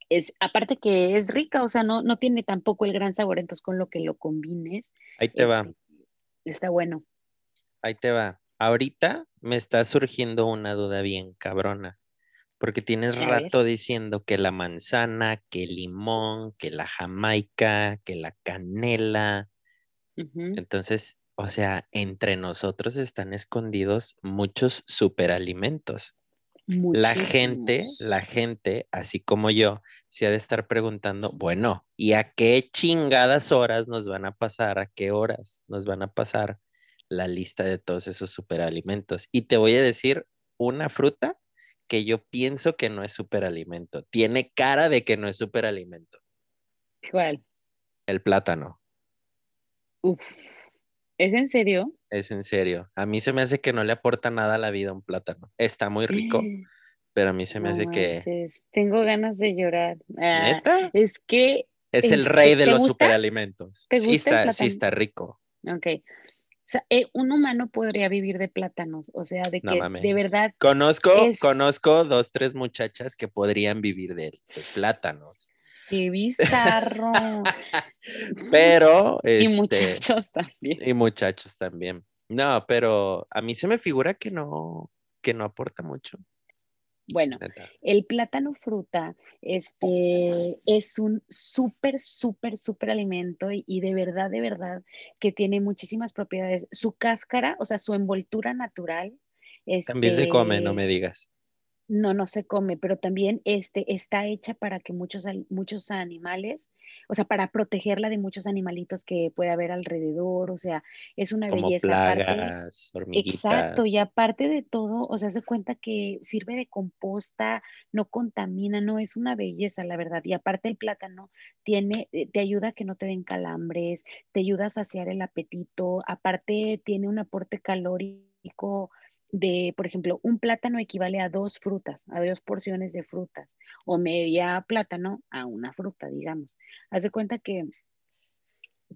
es, aparte que es rica, o sea, no, no tiene tampoco el gran sabor, entonces con lo que lo combines. Ahí te va. Este, está bueno. Ahí te va. Ahorita me está surgiendo una duda bien cabrona, porque tienes rato diciendo que la manzana, que el limón, que la jamaica, que la canela. Entonces, o sea, entre nosotros están escondidos muchos superalimentos. La gente, la gente, así como yo, se ha de estar preguntando, bueno, ¿y a qué chingadas horas nos van a pasar? ¿A qué horas nos van a pasar la lista de todos esos superalimentos? Y te voy a decir una fruta que yo pienso que no es superalimento. Tiene cara de que no es superalimento. ¿Cuál? El plátano. Uf. ¿Es en serio? Es en serio. A mí se me hace que no le aporta nada a la vida un plátano. Está muy rico, pero a mí se me hace que. Tengo ganas de llorar. Ah, ¿Neta? Es que. Es el rey de los superalimentos. sí, está, sí está rico. Ok. Sea, eh, un humano podría vivir de plátanos, o sea, de que de verdad. Conozco, conozco dos, tres muchachas que podrían vivir de, de plátanos. Qué bizarro. pero. y este, muchachos también. Y muchachos también. No, pero a mí se me figura que no, que no aporta mucho. Bueno, el plátano fruta este, es un súper, súper, súper alimento y, de verdad, de verdad que tiene muchísimas propiedades. Su cáscara, o sea, su envoltura natural. También se come, no me este, digas. No, no se come, pero también este, está hecha para que muchos, muchos animales, o sea, para protegerla de muchos animalitos que puede haber alrededor, o sea, es una Como belleza. Plagas, hormiguitas. Exacto, y aparte de todo, o sea, se cuenta que sirve de composta, no contamina, no es una belleza, la verdad. Y aparte el plátano tiene, eh, te ayuda a que no te den calambres, te ayuda a saciar el apetito, aparte tiene un aporte calórico de, por ejemplo, un plátano equivale a dos frutas, a dos porciones de frutas, o media plátano a una fruta, digamos. Haz de cuenta que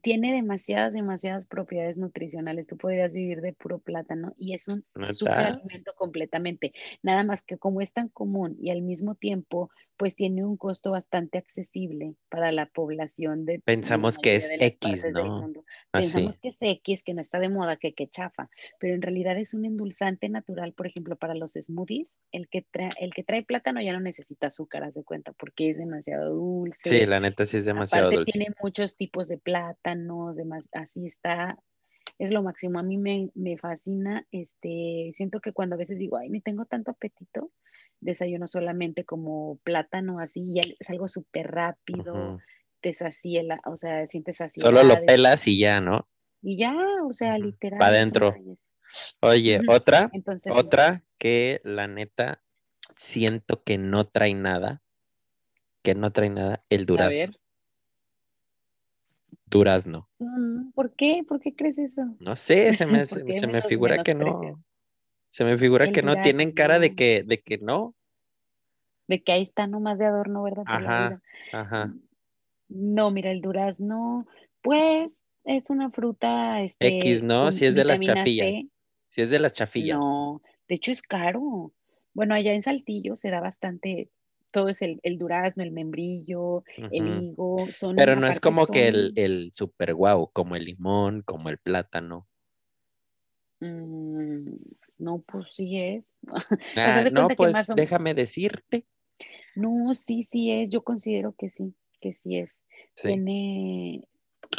tiene demasiadas, demasiadas propiedades nutricionales. Tú podrías vivir de puro plátano y es un super alimento completamente. Nada más que como es tan común y al mismo tiempo, pues tiene un costo bastante accesible para la población de. Pensamos que es X, ¿no? Pensamos que es X, que no está de moda, que, que chafa, pero en realidad es un endulzante natural, por ejemplo, para los smoothies. El que, trae, el que trae plátano ya no necesita azúcar, haz de cuenta, porque es demasiado dulce. Sí, la neta sí es demasiado Aparte, dulce. Tiene muchos tipos de plátanos, demás, así está es lo máximo. A mí me, me, fascina, este, siento que cuando a veces digo, ay, ni tengo tanto apetito, desayuno solamente como plátano, así, y es algo súper rápido, te sacia, o sea, sientes así. Solo lo pelas y ya, ¿no? Y ya, o sea, literal. Para adentro. Oye, otra, otra que la neta siento que no trae nada, que no trae nada, el durazno. A ver. Durazno. Mm, ¿Por qué? ¿Por qué crees eso? No sé, se me, se me figura que no. Se me figura que no tienen cara de que, de que no. De que ahí está nomás de adorno, ¿verdad? ajá, ajá. No, mira, el durazno, pues es una fruta. Este, X, ¿no? Si es de las chafillas. Si es de las chafillas. No, de hecho es caro. Bueno, allá en Saltillo se da bastante, todo es el, durazno, el membrillo, el higo. Son Pero no es como que el, el super guau, como el limón, como el plátano. Mm, no, pues sí es. Ah, no, pues déjame decirte. No, sí, sí es. Yo considero que sí, que sí es. Tiene,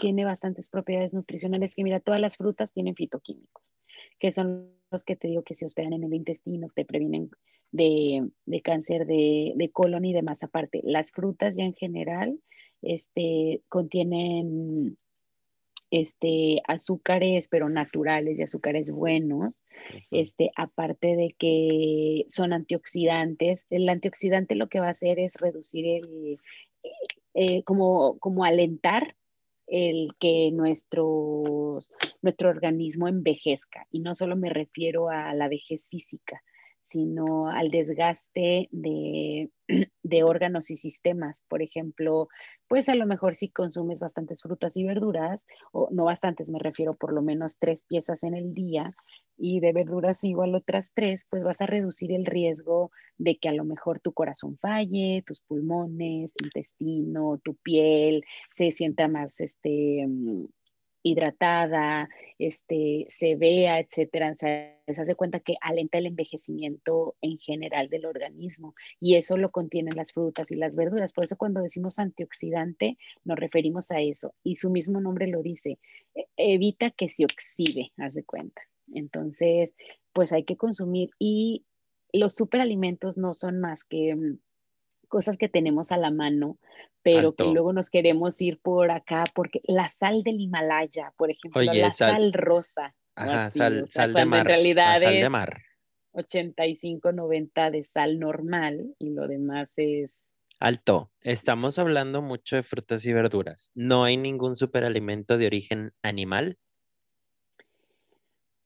tiene bastantes propiedades nutricionales. Que mira, todas las frutas tienen fitoquímicos, que son los que te digo que se hospedan en el intestino, te previenen de, cáncer de, de, colon y demás. Aparte, las frutas ya en general este, contienen este, azúcares, pero naturales y azúcares buenos, este, aparte de que son antioxidantes. El antioxidante lo que va a hacer es reducir el, eh, como, como alentar el que nuestro organismo envejezca. Y no solo me refiero a la vejez física, sino al desgaste de, de, órganos y sistemas. Por ejemplo, pues a lo mejor si consumes bastantes frutas y verduras, o no bastantes, me refiero por lo menos tres piezas en el día, y de verduras igual otras tres, pues vas a reducir el riesgo de que a lo mejor tu corazón falle, tus pulmones, tu intestino, tu piel se sienta más, este, hidratada, este, se vea, etcétera. Se hace cuenta que alenta el envejecimiento en general del organismo y eso lo contienen las frutas y las verduras. Por eso cuando decimos antioxidante nos referimos a eso y su mismo nombre lo dice, e, evita que se oxide, haz de cuenta. Entonces, pues hay que consumir y los superalimentos no son más que mm, cosas que tenemos a la mano, pero que luego nos queremos ir por acá, porque la sal del Himalaya, por ejemplo, la sal, rosa. Ajá, sal, sal de mar. En realidad sal es de mar. 85, 90 de sal normal y lo demás es... Alto, estamos hablando mucho de frutas y verduras. ¿No hay ningún superalimento de origen animal?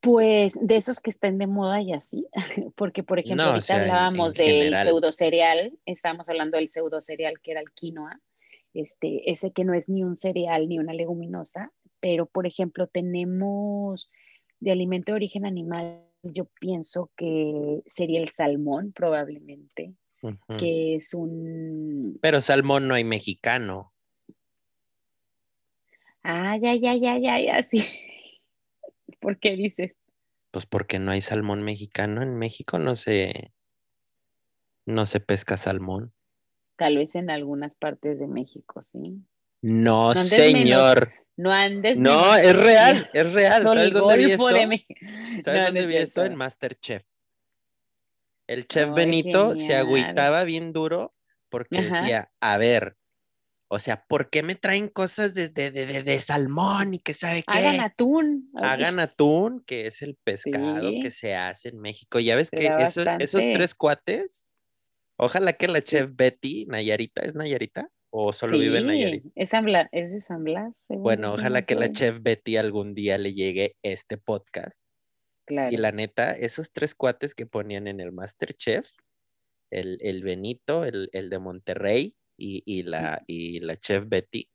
Pues de esos que estén de moda y así, porque por ejemplo ahorita hablábamos del pseudo cereal, estábamos hablando del pseudo cereal que era el quinoa, este, ese que no es ni un cereal ni una leguminosa, pero por ejemplo tenemos de alimento de origen animal, yo pienso que sería el salmón probablemente, que es un... Pero salmón no hay mexicano. Ah, ya, ya, ya, ya, ya, sí. ¿Por qué dices? Pues porque no hay salmón mexicano. En México no se, no se pesca salmón. Tal vez en algunas partes de México, sí. No, señor. No andes. No, es real, es real. ¿Sabes dónde vi esto? ¿Sabes dónde vi esto? En Masterchef. El chef Benito se agüitaba bien duro porque decía, a ver, o sea, ¿por qué me traen cosas de, de, salmón y que sabe qué? Hagan atún. Hagan atún, que es el pescado que se hace en México. Ya ves que esos tres cuates, ojalá que la chef Betty, Nayarita, ¿es Nayarita? ¿O solo vive en Nayarita? Es, es de San Blas. Bueno, ojalá que la chef Betty algún día le llegue este podcast. Claro. Y la neta, esos tres cuates que ponían en el Masterchef, el, el Benito, el, el de Monterrey, y, la, y la chef Betty,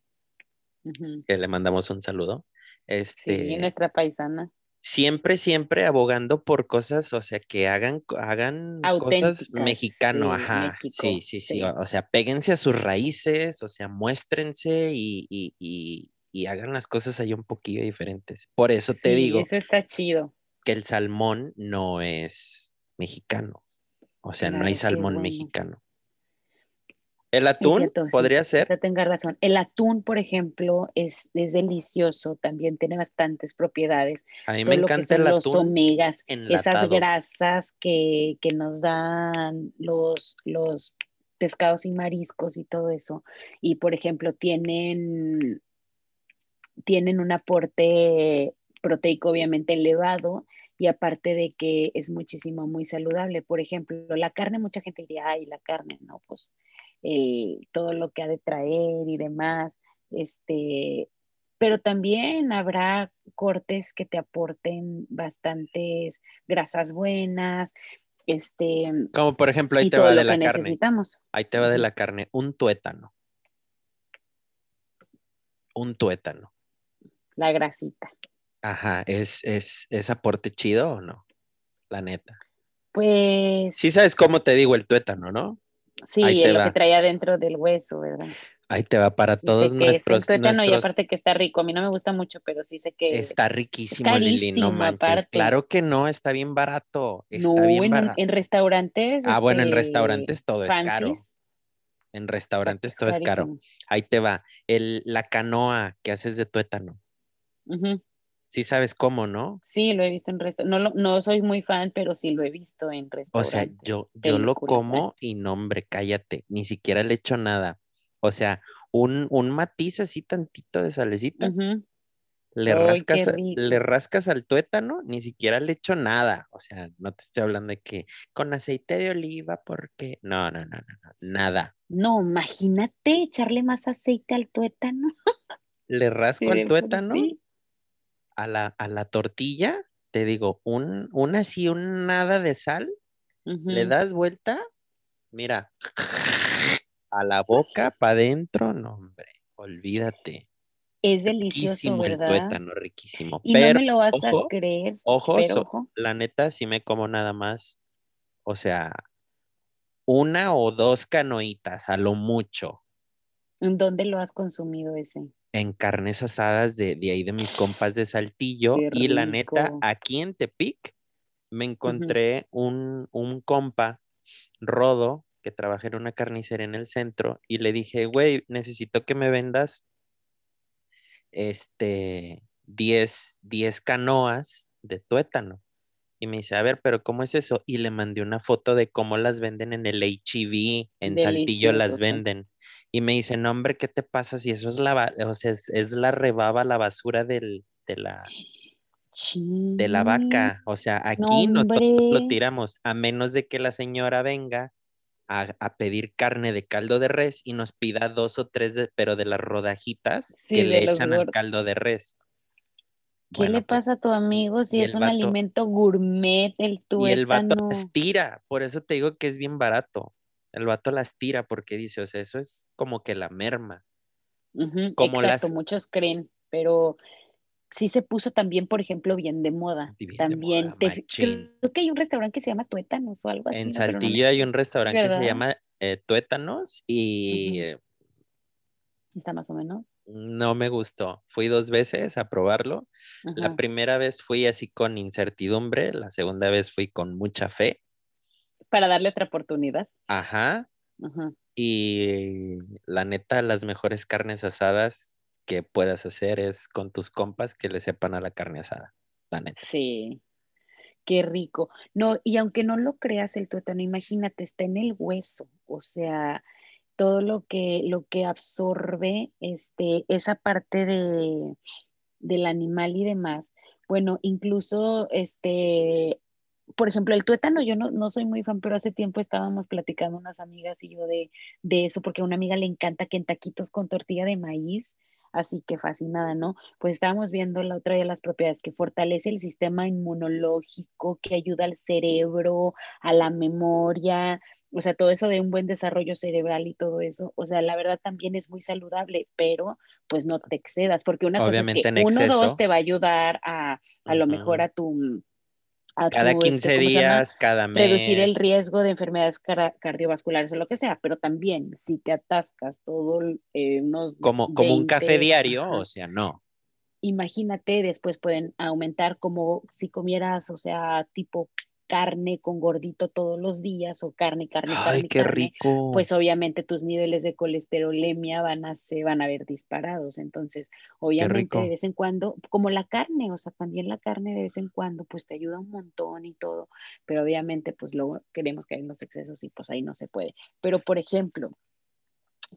que le mandamos un saludo. Este, sí, nuestra paisana. Siempre, siempre abogando por cosas, o sea, que hagan, hagan cosas mexicano, ajá. sí, sí, sí, O, sea, péguense a sus raíces, o sea, muéstrense y, y, y, hagan las cosas ahí un poquillo diferentes. Por eso te digo. Eso está chido. Que el salmón no es mexicano. O sea, no hay salmón mexicano. El atún podría ser. Tenga razón. El atún, por ejemplo, es, delicioso, también tiene bastantes propiedades. A mí me encanta el atún. Los omegas, esas grasas que, nos dan los, los pescados y mariscos y todo eso. Y, por ejemplo, tienen, tienen un aporte proteico obviamente elevado y aparte de que es muchísimo, muy saludable. Por ejemplo, la carne, mucha gente diría, ay, la carne, no, pues eh, todo lo que ha de traer y demás. Este, pero también habrá cortes que te aporten bastantes grasas buenas. Este, Como por ejemplo, ahí te va de la carne. Necesitamos. Ahí te va de la carne, un tuétano. Un tuétano. La grasita. Ajá, ¿es, es, es aporte chido o no? La neta. Pues. Sí sabes cómo te digo el tuétano, ¿no? Sí, lo que traía dentro del hueso, ¿verdad? Ahí te va para todos nuestros, nuestros... Y aparte que está rico, a mí no me gusta mucho, pero sí sé que... Está riquísimo, Lili, no manches. Claro que no, está bien barato. Está no, bien en, barato. en restaurantes... Ah, bueno, en este, restaurantes todo es caro. En restaurantes todo es caro. Ahí te va. El, la canoa que haces de tuétano. Sí sabes cómo, ¿no? Sí, lo he visto en restaurantes. No, no soy muy fan, pero sí lo he visto en restaurantes. O sea, yo, yo lo como y no, hombre, cállate. Ni siquiera le echo nada. O sea, un, matiz así tantito de salecita. le, rascas, le rascas al tuétano, ni siquiera le echo nada. O sea, no te estoy hablando de que con aceite de oliva, porque. No, no, no, no, no nada. No, imagínate echarle más aceite al tuétano. le rasco al tuétano a la, a la tortilla, te digo, un, una así, un nada de sal, le das vuelta, mira, a la boca, para adentro, no, hombre, olvídate. Es delicioso, ¿verdad? tuétano, riquísimo. Y no me lo vas a creer. Ojo, ojo, la neta, sí me como nada más, o sea, una o dos canoitas, a lo mucho. ¿En dónde lo has consumido ese? En carnes asadas de, ahí de mis compas de Saltillo. Y la neta, aquí en Tepic me encontré un, un compa, Rodo, que trabaja en una carnicería en el centro, y le dije, güey, necesito que me vendas este 10, 10 canoas de tuétano. Y me dice, a ver, pero ¿cómo es eso? Y le mandé una foto de cómo las venden en el HEV, en Saltillo las venden. Y me dice, no, hombre, ¿qué te pasa si eso es la, o sea, es, la rebaba, la basura del, de la... De la vaca, o sea, aquí no, lo tiramos, a menos de que la señora venga a, pedir carne de caldo de res y nos pida dos o tres, pero de las rodajitas que le echan al caldo de res. ¿Qué le pues, pasa a tu amigo si es un alimento gourmet el tuétano? Y el vato las tira, por eso te digo que es bien barato. El vato las tira porque dice, o sea, eso es como que la merma. como exacto, muchos creen, pero sí se puso también, por ejemplo, bien de moda. también creo que hay un restaurante que se llama Tuétanos o algo así. En Saltillo hay un restaurante que se llama eh, Tuétanos y está más o menos. No me gustó. Fui dos veces a probarlo. La primera vez fui así con incertidumbre, la segunda vez fui con mucha fe. Para darle otra oportunidad. Ajá. Y la neta, las mejores carnes asadas que puedas hacer es con tus compas que le sepan a la carne asada. La neta. Sí. Qué rico. No, y aunque no lo creas el tuétano, imagínate, está en el hueso. O sea, todo lo que, lo que absorbe este, esa parte de, del animal y demás. Bueno, incluso, este, por ejemplo, el tuétano, yo no, no, soy muy fan, pero hace tiempo estábamos platicando unas amigas y yo de, de eso, porque a una amiga le encanta que en taquitos con tortilla de maíz, así que fascinada, ¿no? Pues estábamos viendo la otra de las propiedades que fortalece el sistema inmunológico, que ayuda al cerebro, a la memoria, o sea, todo eso de un buen desarrollo cerebral y todo eso, o sea, la verdad también es muy saludable, pero pues no te excedas, porque una cosa es que uno o dos te va a ayudar a, a lo mejor a tu... A cada 15 este, días, cada mes. Reducir el riesgo de enfermedades cardiovasculares o lo que sea, pero también si te atascas todo eh, unos como, como un café diario, o sea, no. Imagínate, después pueden aumentar como si comieras, o sea, tipo carne con gordito todos los días o carne, carne, carne. Ay, qué rico. Pues obviamente tus niveles de colesterolemia van a, se van a ver disparados. Entonces, obviamente de vez en cuando, como la carne, o sea, también la carne de vez en cuando, pues te ayuda un montón y todo. Pero obviamente, pues luego queremos que hay los excesos y pues ahí no se puede. Pero, por ejemplo,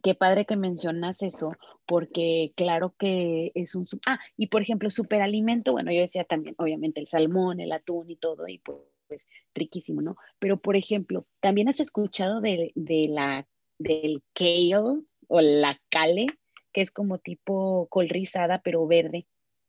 Qué padre que mencionas eso, porque claro que es un... Ah, y por ejemplo, superalimento, bueno, yo decía también, obviamente, el salmón, el atún y todo, y pues pues riquísimo, ¿no? Pero, por ejemplo, ¿también has escuchado de, la, del kale o la cale, que es como tipo col rizada, pero verde?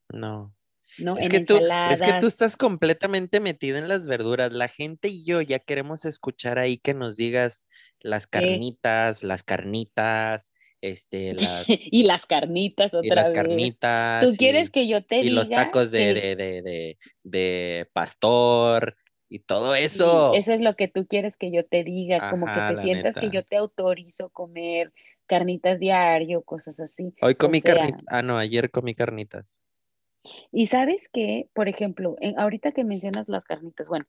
No. ¿no? Es, que tú, es que tú estás completamente metida en las verduras. La gente y yo ya queremos escuchar ahí que nos digas las carnitas, las carnitas, este, las... y las carnitas otra y las carnitas. ¿Tú quieres que yo te diga? Y los tacos de, de, de, de, pastor y todo eso. eso es lo que tú quieres que yo te diga, como que te sientas que yo te autorizo comer carnitas diario, cosas así. Hoy comí carnitas, ah, no, ayer comí carnitas. Y sabes que, por ejemplo, ahorita que mencionas las carnitas, bueno,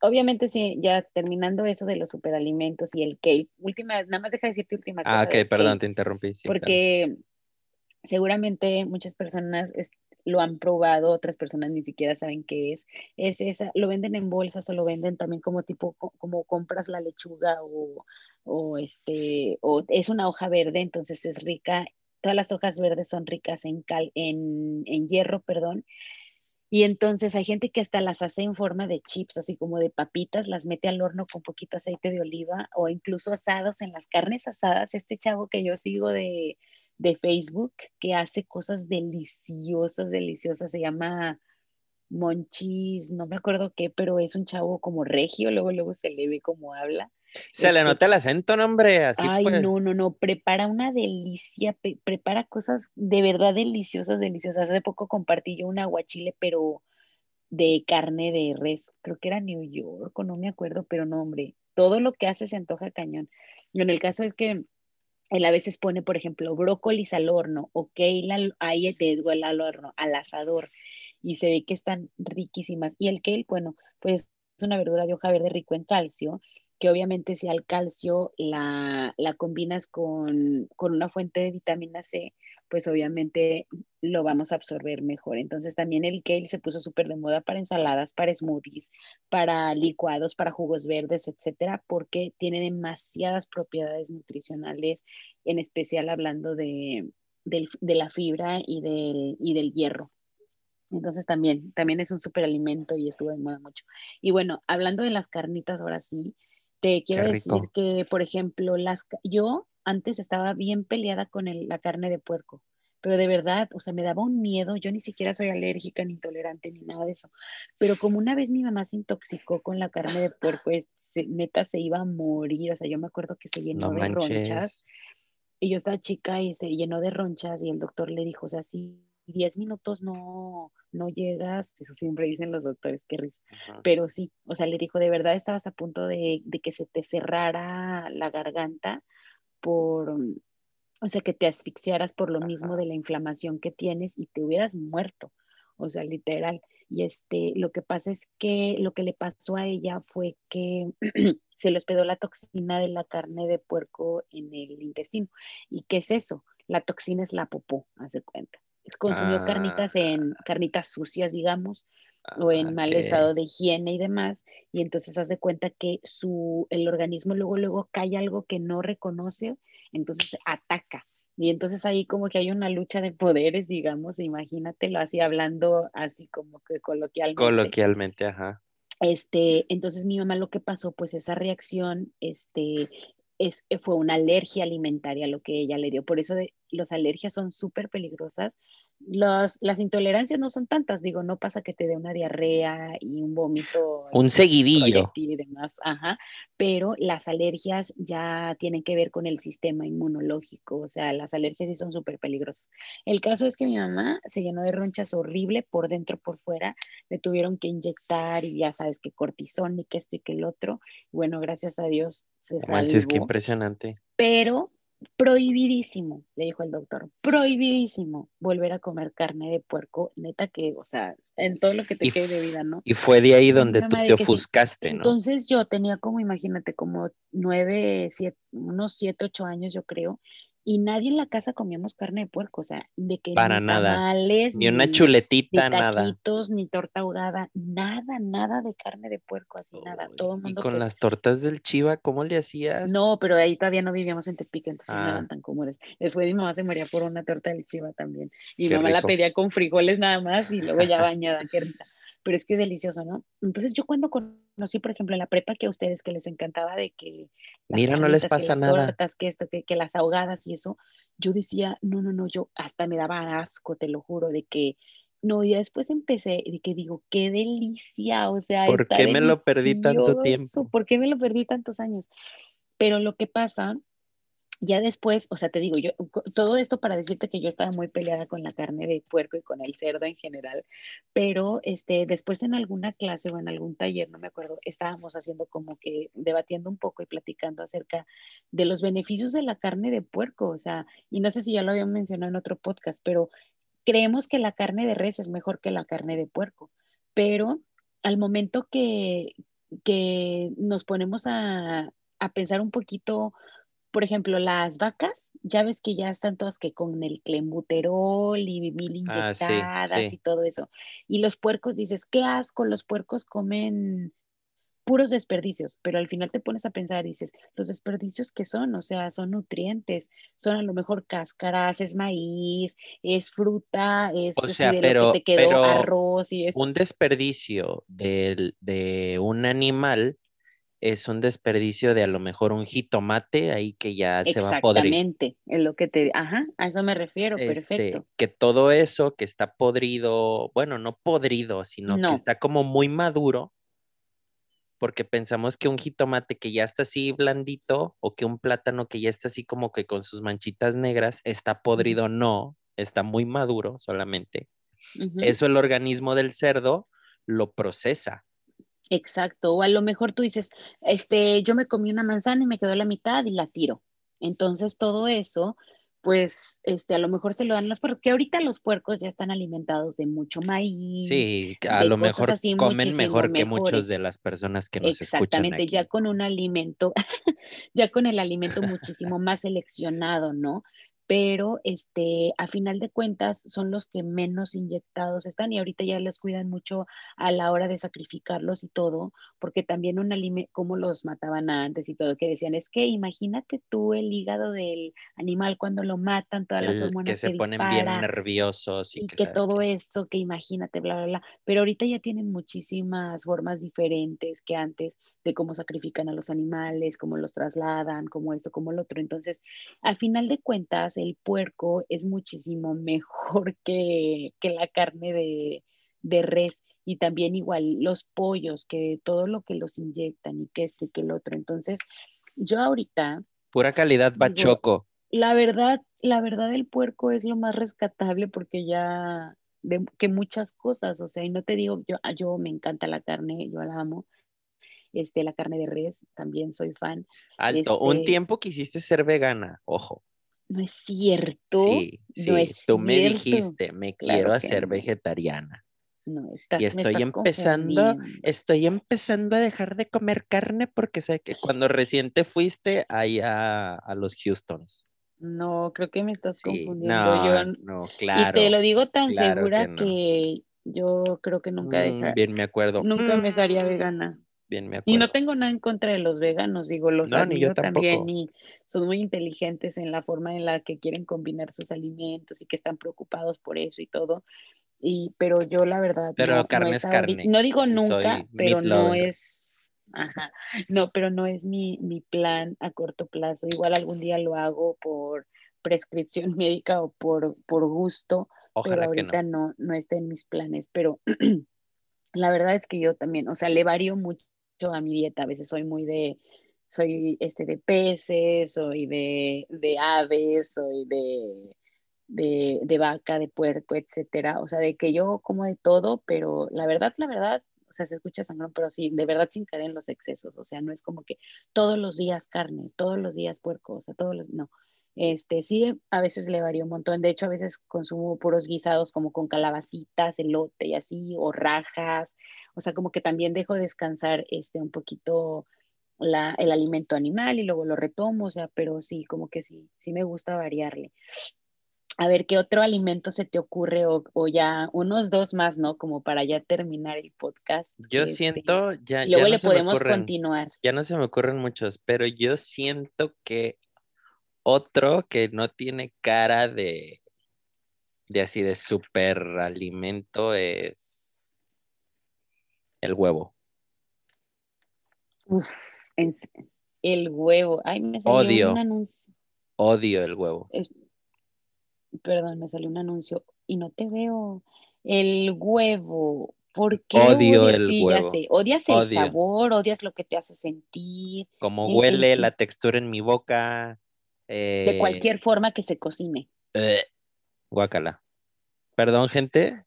obviamente sí, ya terminando eso de los superalimentos y el cake, última, nada más deja de decirte última cosa. Ah, ok, perdón, te interrumpí. porque seguramente muchas personas lo han probado, otras personas ni siquiera saben qué es. Es esa, lo venden en bolsas o lo venden también como tipo, como compras la lechuga o, o este, o es una hoja verde, entonces es rica. Todas las hojas verdes son ricas en, cal, en, en hierro, perdón. Y entonces hay gente que hasta las hace en forma de chips, así como de papitas, las mete al horno con poquito aceite de oliva o incluso asados en las carnes asadas. Este chavo que yo sigo de, de Facebook que hace cosas deliciosas, deliciosas. Se llama Monchis, no me acuerdo qué, pero es un chavo como regio, luego, luego se le ve como habla. Se le este nota el acento, hombre, así Ay, pues. no, no, no, prepara una delicia, prepara cosas de verdad deliciosas, deliciosas. Hace poco compartí yo un aguachile, pero de carne de res, creo que era New York, o no me acuerdo, pero no, hombre, todo lo que hace se antoja cañón. Y en el caso es que él a veces pone, por ejemplo, brócolis al horno o kale ahí te al horno, al asador, y se ve que están riquísimas. Y el kale, bueno, pues es una verdura de hoja verde rico en calcio, que obviamente si al calcio la, la combinas con, con, una fuente de vitamina C, pues obviamente lo vamos a absorber mejor. Entonces también el kale se puso súper de moda para ensaladas, para smoothies, para licuados, para jugos verdes, etcétera, porque tiene demasiadas propiedades nutricionales, en especial hablando de, de la fibra y del, y del hierro. Entonces también, también es un superalimento y estuvo de moda mucho. Y bueno, hablando de las carnitas, ahora sí, te quiero decir que, por ejemplo, las, yo antes estaba bien peleada con la carne de puerco, pero de verdad, o sea, me daba un miedo, yo ni siquiera soy alérgica ni intolerante ni nada de eso, pero como una vez mi mamá se intoxicó con la carne de puerco, es, neta se iba a morir, o sea, yo me acuerdo que se llenó de ronchas y yo estaba chica y se llenó de ronchas y el doctor le dijo, o sea, sí 10 minutos no, no llegas, eso siempre dicen los doctores, qué risa, pero sí, o sea, le dijo, de verdad estabas a punto de, de que se te cerrara la garganta por, o sea, que te asfixiaras por lo mismo de la inflamación que tienes y te hubieras muerto, o sea, literal. Y este, lo que pasa es que lo que le pasó a ella fue que se le hospedó la toxina de la carne de puerco en el intestino. ¿Y qué es eso? La toxina es la popó, hace cuenta. Consumió carnitas en ah. carnitas sucias, digamos, o en ah, mal estado de higiene y demás, y entonces haz de cuenta que su, el organismo luego, luego cae algo que no reconoce, entonces ataca. Y entonces ahí como que hay una lucha de poderes, digamos, imagínatelo así hablando así como que coloquialmente. Coloquialmente, ajá. Este, entonces mi mamá lo que pasó, pues esa reacción, este, es, fue una alergia alimentaria lo que ella le dio. Por eso de, las alergias son súper peligrosas las intolerancias no son tantas, digo, no pasa que te dé una diarrea y un vómito. Un seguidillo. Y demás, ajá, pero las alergias ya tienen que ver con el sistema inmunológico, o sea, las alergias sí son súper peligrosas. El caso es que mi mamá se llenó de ronchas horrible por dentro, por fuera, le tuvieron que inyectar y ya sabes que cortisón y que esto y que el otro. Bueno, gracias a Dios se salvó. Manches, qué impresionante. Pero prohibidísimo, le dijo el doctor, prohibidísimo volver a comer carne de puerco, neta que, o sea, en todo lo que te quede de vida, ¿no? Y fue de ahí donde tú te ofuscaste, ¿no? Entonces yo tenía como, imagínate, como nueve, siete, unos siete, ocho años, yo creo, y nadie en la casa comíamos carne de puerco, o sea, de que para ni nada, ni una chuletita, ni taquitos, ni torta ahogada, nada, nada de carne de puerco, así nada, todo el mundo. Y con pues las tortas del Chiva, ¿cómo le hacías? No, pero ahí todavía no vivíamos en Tepic, entonces no eran ah. tan comunes. Después mi mamá se moría por una torta del Chiva también, y mi mamá la pedía con frijoles nada más y luego ya bañada, qué risa pero es que es delicioso, ¿no? Entonces yo cuando conocí, por ejemplo, en la prepa que a ustedes que les encantaba de que... Mira, no les pasa nada. que esto, que, que, las ahogadas y eso, yo decía, no, no, no, yo hasta me daba asco, te lo juro, de que... No, y después empecé, de que digo, qué delicia, o sea... ¿Por qué me lo perdí tanto tiempo? ¿Por qué me lo perdí tantos años? Pero lo que pasa ya después, o sea, te digo, yo, todo esto para decirte que yo estaba muy peleada con la carne de puerco y con el cerdo en general, pero este, después en alguna clase o en algún taller, no me acuerdo, estábamos haciendo como que debatiendo un poco y platicando acerca de los beneficios de la carne de puerco, o sea, y no sé si ya lo habían mencionado en otro podcast, pero creemos que la carne de res es mejor que la carne de puerco, pero al momento que, que nos ponemos a, a pensar un poquito, por ejemplo, las vacas, ya ves que ya están todas que con el clembuterol y mil ah, inyectadas y todo eso. Y los puercos, dices, qué asco, los puercos comen puros desperdicios, pero al final te pones a pensar, dices, los desperdicios que son, o sea, son nutrientes, son a lo mejor cáscaras, es maíz, es fruta, es o sea, pero, te quedó arroz y Un desperdicio de, de un animal es un desperdicio de a lo mejor un jitomate ahí que ya se va a podrir. Exactamente, es lo que te, ajá, a eso me refiero, este, perfecto. Que todo eso que está podrido, bueno, no podrido, sino que está como muy maduro, porque pensamos que un jitomate que ya está así blandito o que un plátano que ya está así como que con sus manchitas negras está podrido, no, está muy maduro solamente. Eso el organismo del cerdo lo procesa Exacto, o a lo mejor tú dices, este, yo me comí una manzana y me quedó la mitad y la tiro. Entonces todo eso, pues, este, a lo mejor se lo dan los puercos, que ahorita los puercos ya están alimentados de mucho maíz. Sí, a lo mejor comen mejor que muchos de las personas que nos Exactamente, ya con un alimento, ya con el alimento muchísimo más seleccionado, ¿no? Pero este, a final de cuentas son los que menos inyectados están y ahorita ya les cuidan mucho a la hora de sacrificarlos y todo, porque también un alimento, como los mataban antes y todo, que decían, es que imagínate tú el hígado del animal cuando lo matan, todas las hormonas que se ponen bien nerviosos y, que, todo esto, que imagínate, bla, bla, bla, pero ahorita ya tienen muchísimas formas diferentes que antes de cómo sacrifican a los animales, cómo los trasladan, como esto, como el otro, entonces, al final de cuentas, el puerco es muchísimo mejor que, la carne de, res y también igual los pollos, que todo lo que los inyectan y que este, que el otro. Entonces, yo ahorita... Pura calidad bachoco. La verdad, la verdad el puerco es lo más rescatable porque ya de, que muchas cosas, o sea, y no te digo, yo, ah, yo me encanta la carne, yo la amo, este, la carne de res, también soy fan. Alto, un Este, tiempo quisiste ser vegana, ojo. No es cierto. Sí, sí, no es tú me dijiste, me Claro quiero hacer no. vegetariana. No, estás, Y estoy empezando, estoy empezando a dejar de comer carne porque sé que cuando recién te fuiste ahí a, a los Houstons. No, creo que me estás Sí, confundiendo. Yo, no, no, y te claro, lo digo tan claro segura que no. que yo creo que nunca Mm, deja, bien me acuerdo. nunca me sería Mm, vegana. Bien me Y no tengo nada en contra de los veganos, digo, los No, ni yo admiro también y son muy inteligentes en la forma en la que quieren combinar sus alimentos y que están preocupados por eso y todo. Y, pero yo la verdad Pero no, carne es es ahorita, carne. no digo nunca, soy pero no es, ajá, no, pero no es mi, mi plan a corto plazo. Igual algún día lo hago por prescripción médica o por, por gusto, pero que no. ahorita no, no está en mis planes. Pero la verdad es que yo también, o sea, le varío mucho a mi dieta. A veces soy muy de, soy este de peces, soy de, de aves, soy de, de, de vaca, de puerco, etcétera. O sea, de que yo como de todo, pero la verdad, la verdad, o sea, se escucha sangrón, pero sí, de verdad sin caer en los excesos. O sea, no es como que todos los días carne, todos los días puerco, o sea, todos los, no. Este, sí, a veces le varía un montón. De hecho, a veces consumo puros guisados como con calabacitas, elote y así, o rajas. O sea, como que también dejo descansar este, un poquito la, el alimento animal y luego lo retomo. O sea, pero sí, como que sí, sí me gusta variarle. A ver, ¿qué otro alimento se te ocurre? O, o ya unos dos más, ¿no? Como para ya terminar el podcast. Yo Este, siento, ya, y ya luego no le se me podemos ocurren, continuar. ya no se me ocurren muchos, pero yo siento que otro que no tiene cara de, de así de super alimento es el huevo. Uf, el huevo. Ay, me salió Odio. un anuncio. Odio el huevo. Es- perdón, me salió un anuncio y no te veo. El huevo. ¿Por qué Odio odias? el Sí, huevo. sé. Odias el Odio. sabor, odias lo que te hace sentir, Como huele la textura en mi boca. De eh, cualquier forma que se cocine. eh, guácala. Perdón, gente.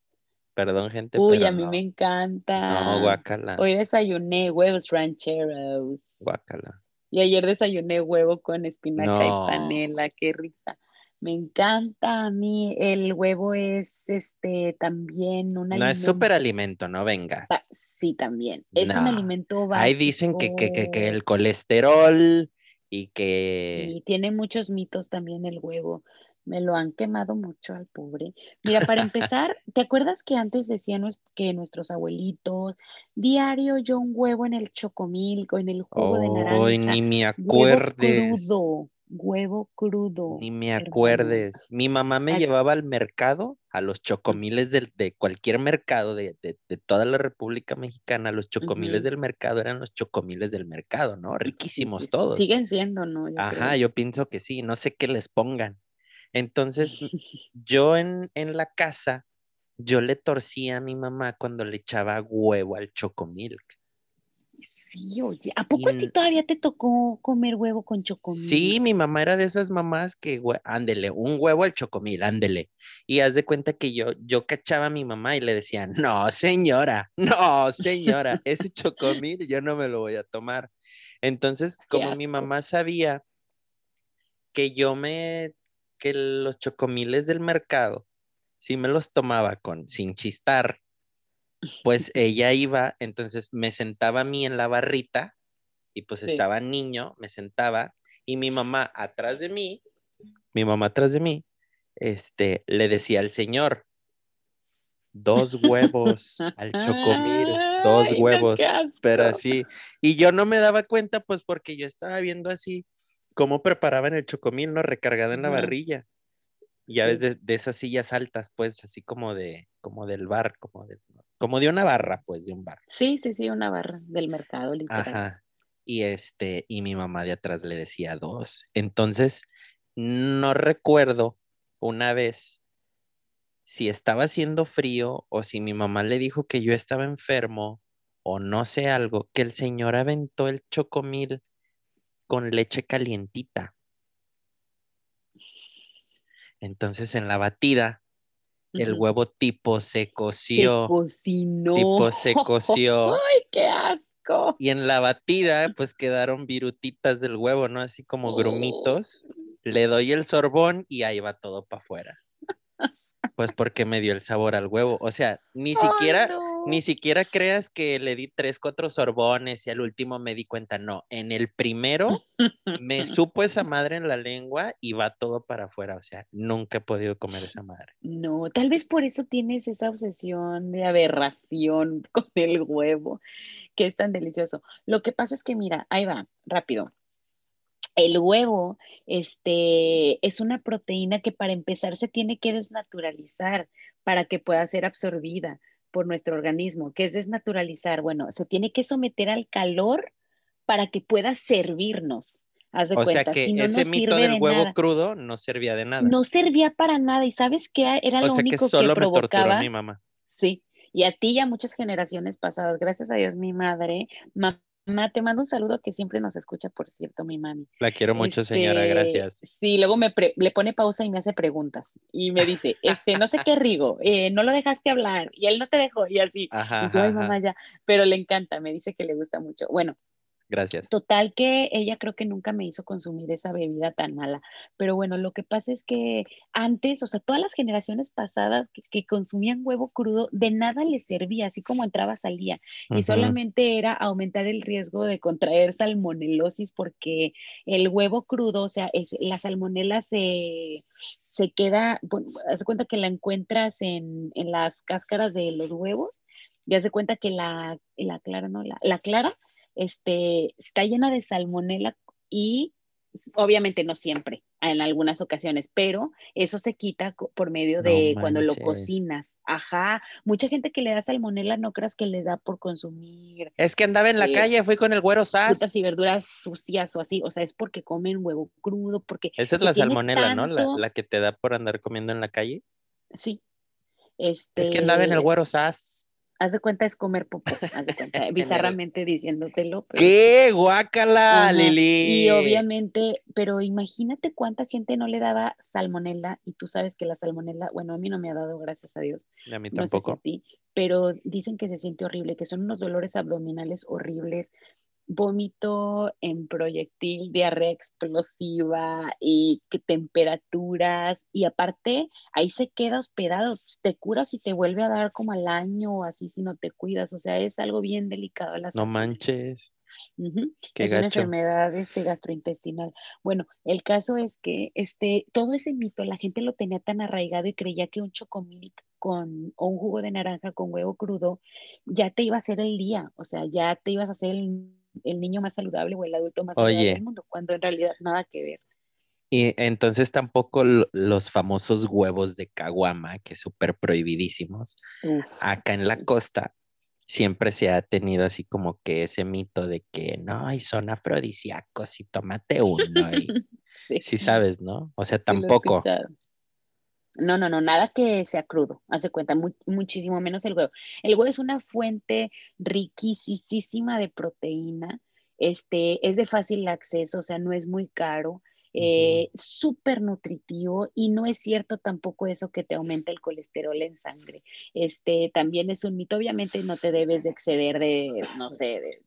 Perdón, gente, Uy, pero a mí no. me encanta. No, guácala. Hoy desayuné huevos rancheros. Guácala. Y ayer desayuné huevo con espinaca No. y panela, qué risa. Me encanta a mí. El huevo es este también un No es alimento. súper alimento, no vengas. Sí, también. Es un alimento Ahí dicen que, que, que, que el básico colesterol y que... y tiene muchos mitos también el huevo. Me lo han quemado mucho al pobre. Mira, para empezar, ¿te acuerdas que antes decían que nuestros abuelitos, diario yo un huevo en el chocomilk o en el jugo de Ay, naranja? ni me Huevo acuerdes. crudo, huevo crudo, Ni me acuerdes. Mi mamá me llevaba al mercado, a los chocomiles del- de, cualquier mercado de, de- de toda la República Mexicana. Los chocomiles del mercado eran los chocomiles del mercado, ¿no? Riquísimos todos. Siguen siendo, ¿no? Yo Ajá, creo. yo pienso que sí, no sé qué les pongan. Entonces, yo en, en la casa, yo le torcía a mi mamá cuando le echaba huevo al chocomilk. Sí, oye, ¿a poco a ti todavía te tocó comer huevo con chocomil? Sí, mi mamá era de esas mamás que, ándele, un huevo al chocomil, ándele. Y haz de cuenta que yo, yo cachaba a mi mamá y le decía, no, señora, no, señora, ese chocomil yo no me lo voy a tomar. Entonces, como mi mamá sabía que yo me, que los chocomiles del mercado, sí me los tomaba con, sin chistar, pues ella iba, entonces me sentaba a mí en la barrita y pues Sí. estaba niño, me sentaba y mi mamá atrás de mí, mi mamá atrás de mí, este, le decía al señor, dos huevos al chocomil, dos Ay, huevos, pero así, y yo no me daba cuenta pues porque yo estaba viendo así cómo preparaban el chocomil, ¿no? Recargado en la Ajá. barrilla. Ya Sí. ves de, de esas sillas altas, pues, así como de, como del bar, como de, como de una barra, pues, de un bar. Sí, sí, sí, una barra del mercado, literal. Ajá. Y este, y mi mamá de atrás le decía dos. Entonces, no recuerdo una vez si estaba haciendo frío o si mi mamá le dijo que yo estaba enfermo o no sé algo, que el señor aventó el chocomil con leche calientita. Entonces en la batida, el huevo tipo se coció. Se cocinó. Tipo se coció. ¡Ay, qué asco! Y en la batida, pues quedaron virutitas del huevo, ¿no? Así como grumitos. Le doy el sorbón y ahí va todo para afuera. Pues porque me dio el sabor al huevo. O sea, ni siquiera, ni siquiera creas que le di tres, cuatro sorbones y al último me di cuenta. No, en el primero me supo esa madre en la lengua y va todo para afuera. O sea, nunca he podido comer esa madre. No, tal vez por eso tienes esa obsesión de aberración con el huevo, que es tan delicioso. Lo que pasa es que, mira, ahí va, rápido el huevo este, es una proteína que para empezar se tiene que desnaturalizar para que pueda ser absorbida por nuestro organismo. ¿Qué es desnaturalizar? Bueno, se tiene que someter al calor para que pueda servirnos. o sea que ese mito del huevo crudo no servía de nada. No servía para nada. ¿Y sabes qué? Era lo único que, solo provocaba. Me mi mamá. Sí. Y a ti y a muchas generaciones pasadas, gracias a Dios, mi madre, mamá te mando un saludo que siempre nos escucha, por cierto, mi mami. La quiero mucho, señora, este, gracias. Sí, luego me le pone pausa y me hace preguntas y me dice, este, no sé qué, Rigo, eh, no lo dejaste hablar y él no te dejó y así. y yo, ay, mamá, ya, pero le encanta, me dice que le gusta mucho. Bueno, Gracias. Total que ella creo que nunca me hizo consumir esa bebida tan mala. Pero bueno, lo que pasa es que antes, o sea, todas las generaciones pasadas que, consumían huevo crudo, de nada les servía, así como entraba, salía. Y solamente era aumentar el riesgo de contraer salmonelosis porque el huevo crudo, o sea, es, la salmonela se, se queda, bueno, haz cuenta que la encuentras en, en, las cáscaras de los huevos. Ya se cuenta que la, la clara, ¿no? La, la clara este, está llena de salmonela y obviamente no siempre, en algunas ocasiones, pero eso se quita por medio de cuando lo cocinas. Ajá, mucha gente que le da salmonela no creas que le da por consumir. Es que andaba en la eh, calle, fui con el güero sas. Frutas y verduras sucias o así, o sea, es porque comen huevo crudo, porque... Esa es la salmonela, ¿no? La, que te da por andar comiendo en la calle. Sí. Este, es que andaba en el güero sas haz de cuenta es comer popó, haz de cuenta, bizarramente diciéndotelo. ¡Qué guácala, Lili! Y obviamente, pero imagínate cuánta gente no le daba salmonela, y tú sabes que la salmonela, bueno, a mí no me ha dado, gracias a Dios. A mí tampoco. No sé ti, pero dicen que se siente horrible, que son unos dolores abdominales horribles, vómito en proyectil, diarrea explosiva y que temperaturas y aparte ahí se queda hospedado, te curas y te vuelve a dar como al año o así si no te cuidas, o sea, es algo bien delicado. no manches. es una enfermedad este, gastrointestinal. Bueno, el caso es que este, todo ese mito la gente lo tenía tan arraigado y creía que un chocomilk con o un jugo de naranja con huevo crudo ya te iba a hacer el día, o sea, ya te ibas a hacer el el niño más saludable o el adulto más saludable del mundo, cuando en realidad nada que ver. Y entonces tampoco los famosos huevos de caguama, que súper prohibidísimos, acá en la costa siempre se ha tenido así como que ese mito de que no, y son afrodisíacos y tómate uno. Y, sí. sabes, ¿no? O sea, tampoco. No, no, no, nada que sea crudo, hace cuenta, muchísimo menos el huevo. El huevo es una fuente riquísima de proteína, este, es de fácil acceso, o sea, no es muy caro, eh, súper nutritivo y no es cierto tampoco eso que te aumenta el colesterol en sangre. Este, también es un mito, obviamente no te debes de exceder de, no sé, de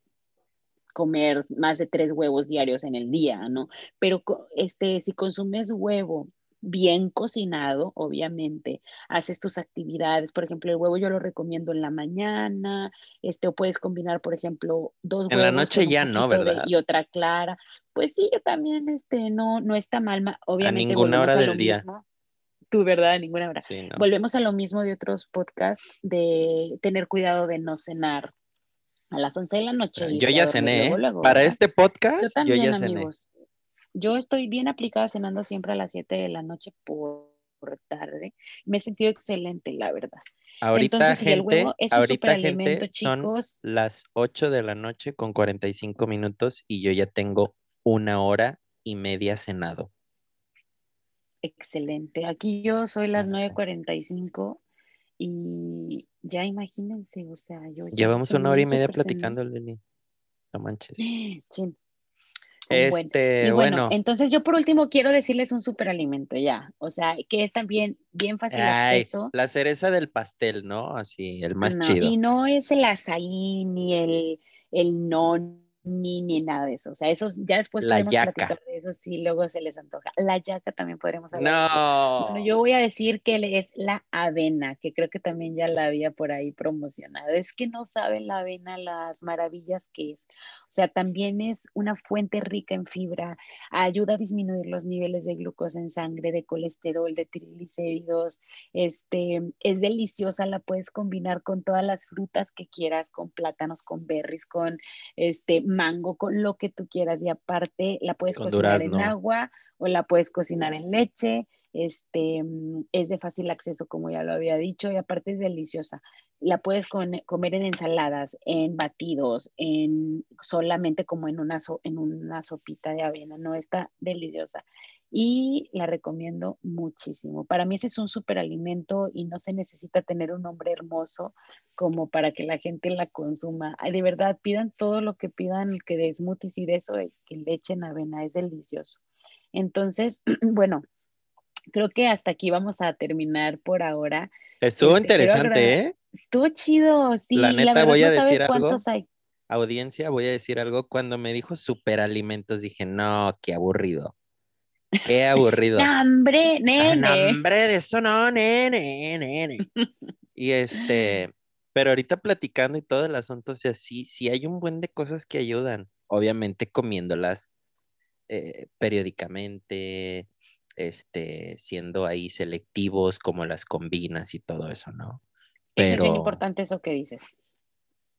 comer más de tres huevos diarios en el día, ¿no? Pero este, si consumes huevo bien cocinado, obviamente, haces tus actividades, por ejemplo, el huevo yo lo recomiendo en la mañana, este, o puedes combinar, por ejemplo, dos huevos. En la noche ya no, ¿verdad? y otra clara. Pues sí, yo también, este, no, no está mal, obviamente. A ninguna hora del día. Tú, ¿verdad? A ninguna hora. Volvemos a lo mismo de otros podcasts, de tener cuidado de no cenar a las 11 de la noche. Yo ya cené, ¿eh? Para este podcast, yo, ya cené. Yo estoy bien aplicada cenando siempre a las 7 de la noche por tarde. Me he sentido excelente, la verdad. Ahorita, gente, ahorita gente, son las 8 de la noche con 45 minutos y yo ya tengo una hora y media cenado. Excelente. Aquí yo soy las 9.45 y ya imagínense, o sea, yo... Llevamos una hora y media platicando, Lili. No manches. Este, bueno, entonces yo por último quiero decirles un superalimento ya, o sea, que es también bien fácil de acceso. La cereza del pastel, ¿no? Así, el más chido. Y no es el azaí ni el, el non ni, ni nada de eso. O sea, eso ya después la podemos yaca. platicar de eso si luego se les antoja. La yaca también podremos hablar. No. Bueno, yo voy a decir que es la avena, que creo que también ya la había por ahí promocionado. Es que no saben la avena las maravillas que es. O sea, también es una fuente rica en fibra, ayuda a disminuir los niveles de glucosa en sangre, de colesterol, de triglicéridos. Este, es deliciosa, la puedes combinar con todas las frutas que quieras, con plátanos, con berries, con este mango, con lo que tú quieras. Y aparte la puedes cocinar en agua o la puedes cocinar en leche. Este, mm, es de fácil acceso, como ya lo había dicho, y aparte es deliciosa. La puedes comer en ensaladas, en batidos, en solamente como en una, en una sopita de avena, ¿no? Está deliciosa y la recomiendo muchísimo. Para mí ese es un superalimento y no se necesita tener un nombre hermoso como para que la gente la consuma. de verdad, pidan todo lo que pidan, que de smoothies y de eso, que le echen avena, es delicioso. Entonces, bueno, creo que hasta aquí vamos a terminar por ahora. Estuvo este, interesante, ¿eh? Estuvo chido, sí. La neta, voy a decir algo. Audiencia, voy a decir algo. Cuando me dijo superalimentos, dije, no, qué aburrido. Qué aburrido. hambre, nene. hambre de eso no, nene, nene. y este, pero ahorita platicando y todo el asunto, o sea, sí, sí hay un buen de cosas que ayudan. Obviamente comiéndolas eh, periódicamente, este, siendo ahí selectivos, como las combinas y todo eso, ¿no? Pero... Es bien importante eso que dices.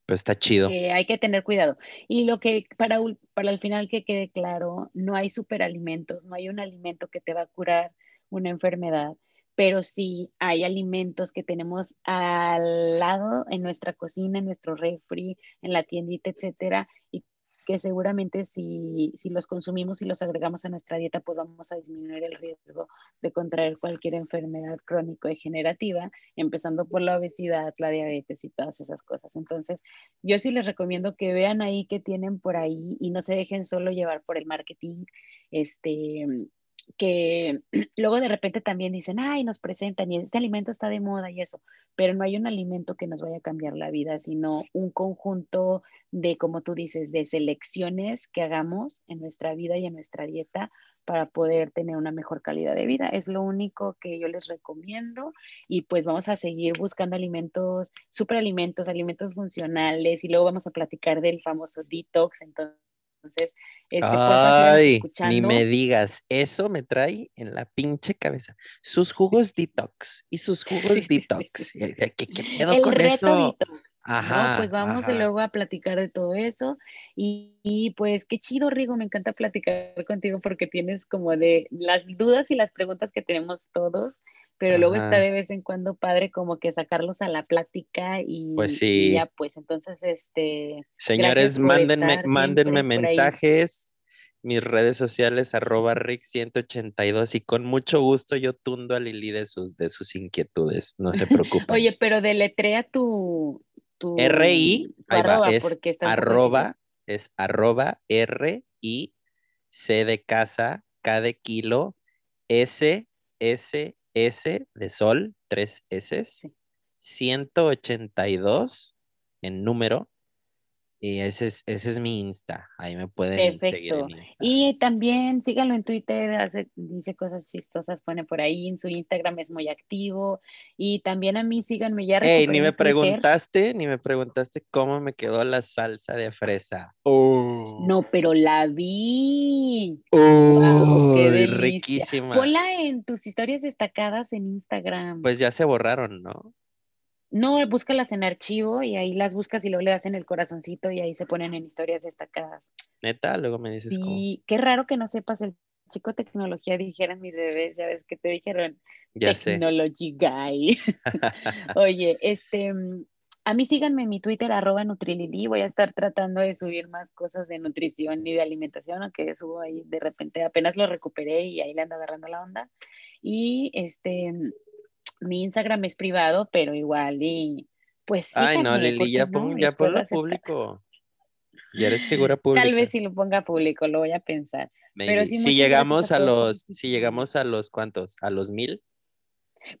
Pues está chido. hay que tener cuidado. Y lo que para, para el final que quede claro, no hay superalimentos, no hay un alimento que te va a curar una enfermedad, pero sí hay alimentos que tenemos al lado en nuestra cocina, en nuestro refri, en la tiendita, etcétera, y que seguramente si, si, los consumimos y los agregamos a nuestra dieta, pues vamos a disminuir el riesgo de contraer cualquier enfermedad crónico-degenerativa, empezando por la obesidad, la diabetes y todas esas cosas. Entonces, yo sí les recomiendo que vean ahí qué tienen por ahí y no se dejen solo llevar por el marketing, este, que luego de repente también dicen, ay, nos presentan y este alimento está de moda y eso, pero no hay un alimento que nos vaya a cambiar la vida, sino un conjunto de, como tú dices, de selecciones que hagamos en nuestra vida y en nuestra dieta para poder tener una mejor calidad de vida. Es lo único que yo les recomiendo y pues vamos a seguir buscando alimentos, superalimentos, alimentos funcionales y luego vamos a platicar del famoso detox. Entonces, entonces, este, Ay, ni me digas, eso me trae en la pinche cabeza. Sus jugos detox y sus jugos detox. ¿Qué, qué pedo con eso? Ajá, pues vamos luego a platicar de todo eso. Y, y, pues qué chido, Rigo, me encanta platicar contigo porque tienes como de las dudas y las preguntas que tenemos todos pero luego está de vez en cuando padre como que sacarlos a la plática y, pues sí. ya pues entonces este señores mándenme mándenme mensajes. Mis redes sociales arroba rick182 y con mucho gusto yo tundo a Lili de sus de sus inquietudes no se preocupen. Oye pero deletrea tu tu RI arroba, es arroba es arroba R I C de casa K de kilo S S S de sol, tres S, 182 en número. Y ese es, ese es mi Insta. Ahí me pueden seguir en Insta. Y también síganlo en Twitter, dice cosas chistosas, pone por ahí. En su Instagram es muy activo. Y también a mí síganme ya. Ey, ni me preguntaste, ni me preguntaste cómo me quedó la salsa de fresa. Oh. No, pero la vi. Oh, riquísima. Ponla en tus historias destacadas en Instagram. Pues ya se borraron, ¿no? No, búscalas en archivo y ahí las buscas y luego le das en el corazoncito y ahí se ponen en historias destacadas. Neta, luego me dices Y qué raro que no sepas el chico tecnología, dijeran mis bebés, ya ves que te dijeron ya Technology Guy. Oye, este, a mí síganme en mi Twitter, arroba Nutrilili, voy a estar tratando de subir más cosas de nutrición y de alimentación, aunque subo ahí de repente, apenas lo recuperé y ahí le ando agarrando la onda. Y este, mi Instagram es privado, pero igual y pues Ay, no, Lili, ya, pon, ya ponlo público. Ya eres figura pública. Tal vez si lo ponga público, lo voy a pensar. Pero si llegamos a, los, si llegamos a los cuántos, a los mil.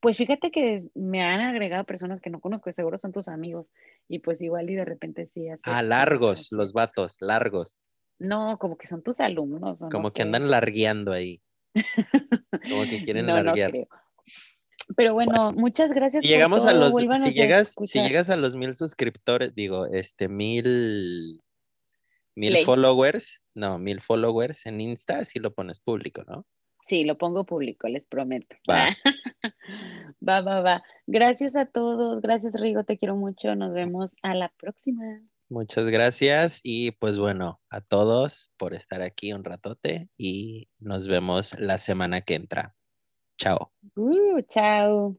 Pues fíjate que me han agregado personas que no conozco, seguro son tus amigos. Y pues igual y de repente sí. Ah, largos, los vatos, largos. No, como que son tus alumnos. como que andan largueando ahí. como que quieren no, larguear. Pero bueno, muchas gracias. Si llegamos a los, si llegas, si llegas a los mil suscriptores, digo, este mil, mil followers, no, mil followers en Insta, si lo pones público, ¿no? Sí, lo pongo público, les prometo. Va. va, va, va. Gracias a todos, gracias Rigo, te quiero mucho. Nos vemos a la próxima. Muchas gracias y pues bueno, a todos por estar aquí un ratote y nos vemos la semana que entra. Chao. Uh, chao.